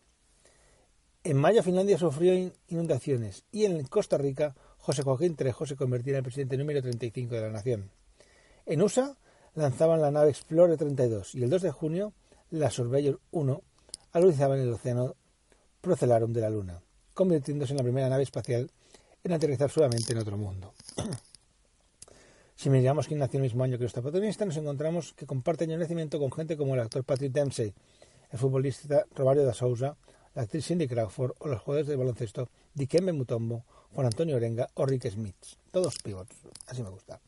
En mayo Finlandia sufrió inundaciones y en Costa Rica José Joaquín Trejo se convirtió en el presidente número 35 de la nación. En USA lanzaban la nave Explorer 32 y el 2 de junio la Surveyor 1 aludizaba en el océano Procelarum de la Luna, convirtiéndose en la primera nave espacial en aterrizar solamente en otro mundo. Si miramos quién nació el mismo año que nuestra protagonista, nos encontramos que comparte año de nacimiento con gente como el actor Patrick Dempsey, el futbolista Romario da Souza, la actriz Cindy Crawford o los jugadores de baloncesto Dikembe Mutombo, Juan Antonio Orenga o Rick Smith. Todos pivots, así me gusta.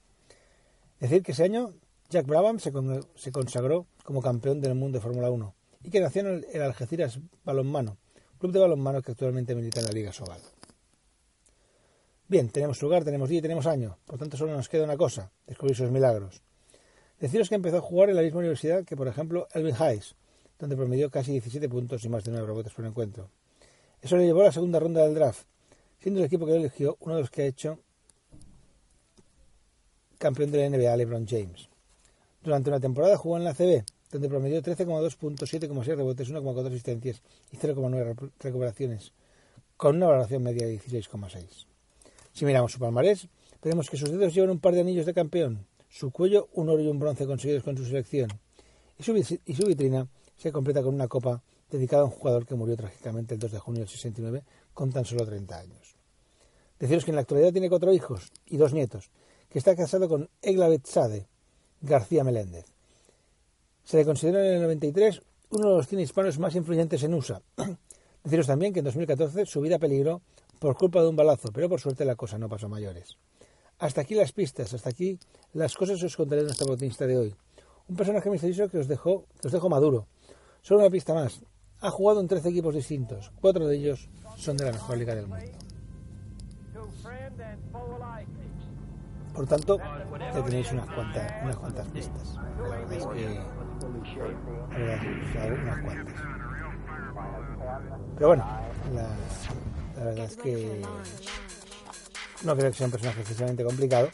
Decir que ese año Jack Brabham se, consagró como campeón del mundo de Fórmula 1 y que nació en el Algeciras Balonmano, club de balonmano que actualmente milita en la Liga Sobal. Bien, tenemos lugar, tenemos día y tenemos año. Por tanto, solo nos queda una cosa, descubrir sus milagros. Deciros que empezó a jugar en la misma universidad que, por ejemplo, Elvin Hayes, donde promedió casi 17 puntos y más de 9 rebotes por encuentro. Eso le llevó a la segunda ronda del draft, siendo el equipo que lo eligió uno de los que ha hecho campeón de la NBA, LeBron James. Durante una temporada jugó en la CB, donde promedió 13,2 puntos, 7,6 rebotes, 1,4 asistencias y 0,9 re- recuperaciones, con una valoración media de 16,6. Si miramos su palmarés, veremos que sus dedos llevan un par de anillos de campeón, su cuello un oro y un bronce conseguidos con su selección, y su, y su vitrina se completa con una copa dedicada a un jugador que murió trágicamente el 2 de junio del 69 con tan solo 30 años. Deciros que en la actualidad tiene cuatro hijos y dos nietos, que está casado con Egla Betzade García Meléndez. Se le considera en el 93 uno de los cine hispanos más influyentes en USA. Deciros también que en 2014 su vida peligró por culpa de un balazo, pero por suerte la cosa no pasó a mayores. Hasta aquí las pistas, hasta aquí las cosas que os contaré en nuestra botanista de hoy. Un personaje misterioso que os dejó, que os dejo maduro. Solo una pista más. Ha jugado en 13 equipos distintos. Cuatro de ellos son de la mejor liga del mundo. Por tanto, ya tenéis unas cuantas, unas cuantas pistas. La verdad es que. Unas cuantas. Pero bueno, la, la verdad es que. No creo que sea un personaje excesivamente complicado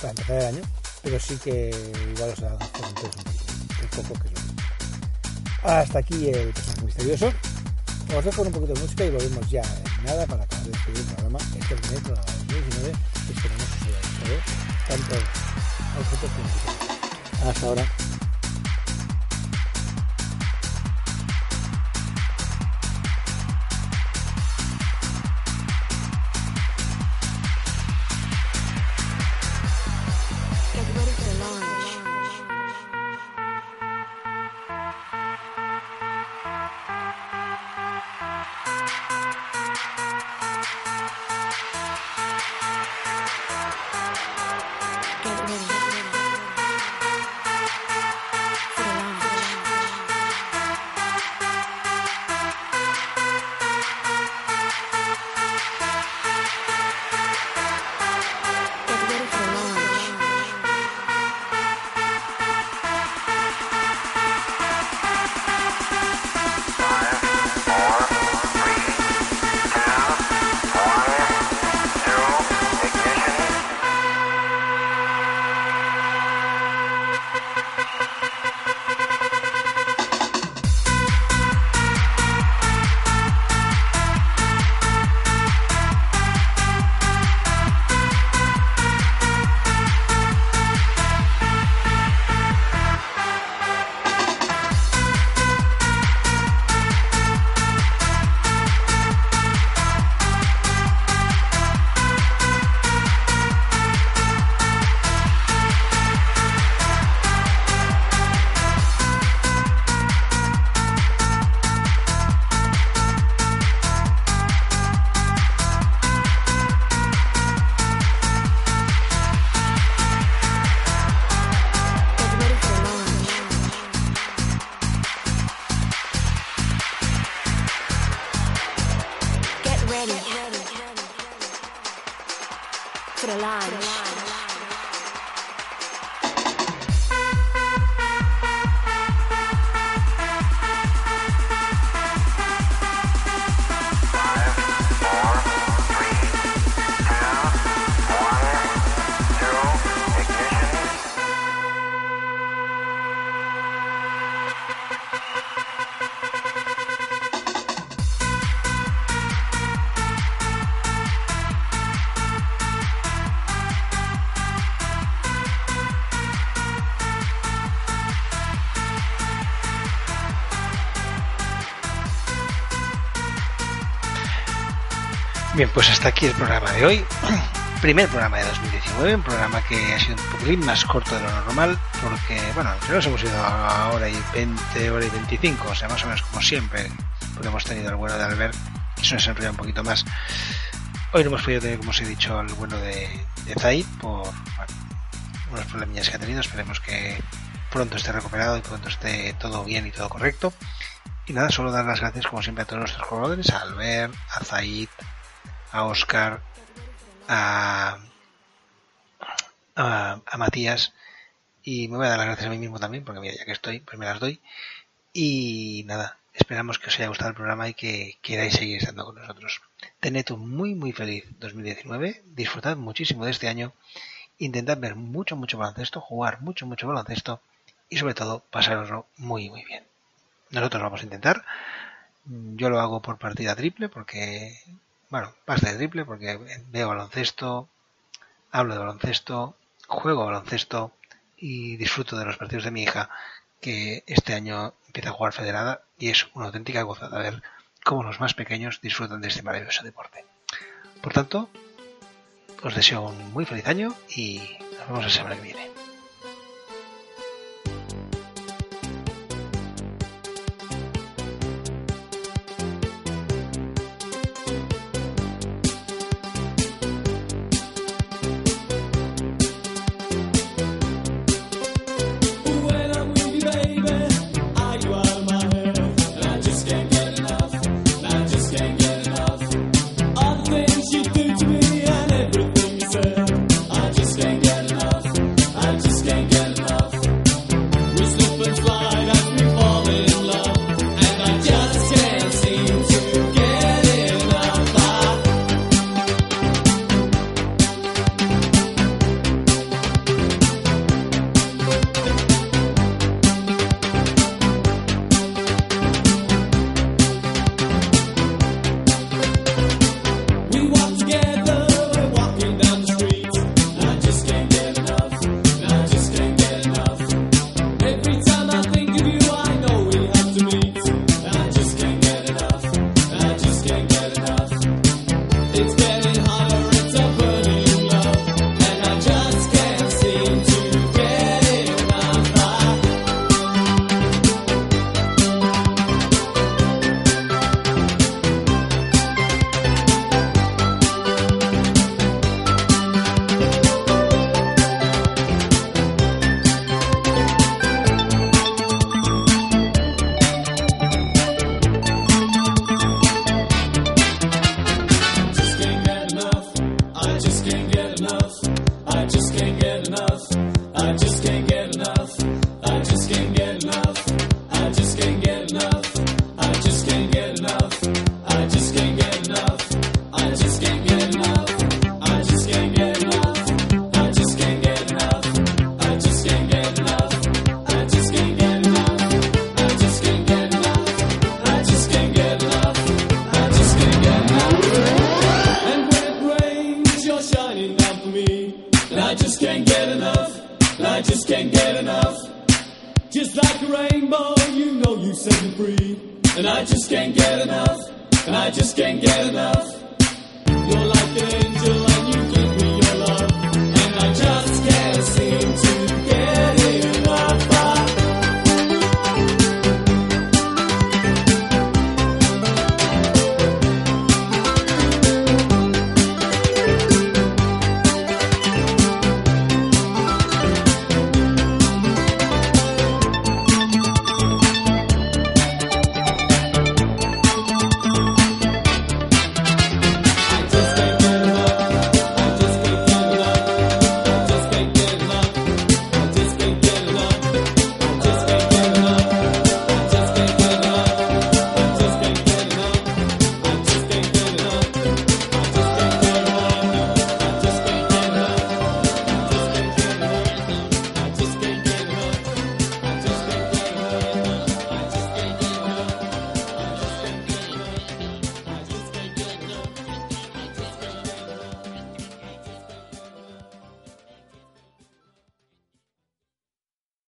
para empezar el año, pero sí que igual os ha un el poco que es lo. Hasta aquí el personaje misterioso. Os dejo con un poquito de música y volvemos ya en nada para acabar de despedir el programa. Este primer programa de 2019 que esperemos que os haya gustado tanto a vosotros como a. Hasta ahora. Bien, pues hasta aquí el programa de hoy. Primer programa de 2019, un programa que ha sido un poquitín más corto de lo normal, porque, bueno, nos hemos ido a hora y 20, hora y 25, o sea, más o menos como siempre, porque hemos tenido el bueno de Albert, que se nos ha enrollado un poquito más. Hoy no hemos podido tener, como os he dicho, el bueno de, de Zaid por bueno, unos problemillas que ha tenido. Esperemos que pronto esté recuperado y pronto esté todo bien y todo correcto. Y nada, solo dar las gracias, como siempre, a todos nuestros jugadores, a Albert, a Zaid, a Oscar, a, a, Matías y me voy a dar las gracias a mí mismo también, porque mira, ya que estoy, pues me las doy. Y nada, esperamos que os haya gustado el programa y que queráis seguir estando con nosotros. Tened un muy, muy feliz 2019, disfrutad muchísimo de este año, intentad ver mucho, mucho baloncesto, jugar mucho, mucho baloncesto y sobre todo pasároslo muy, muy bien. Nosotros vamos a intentar. Yo lo hago por partida triple porque bueno, basta de triple porque veo baloncesto, hablo de baloncesto, juego baloncesto y disfruto de los partidos de mi hija que este año empieza a jugar federada y es una auténtica gozada ver cómo los más pequeños disfrutan de este maravilloso deporte. Por tanto, os deseo un muy feliz año y nos vemos la semana que viene.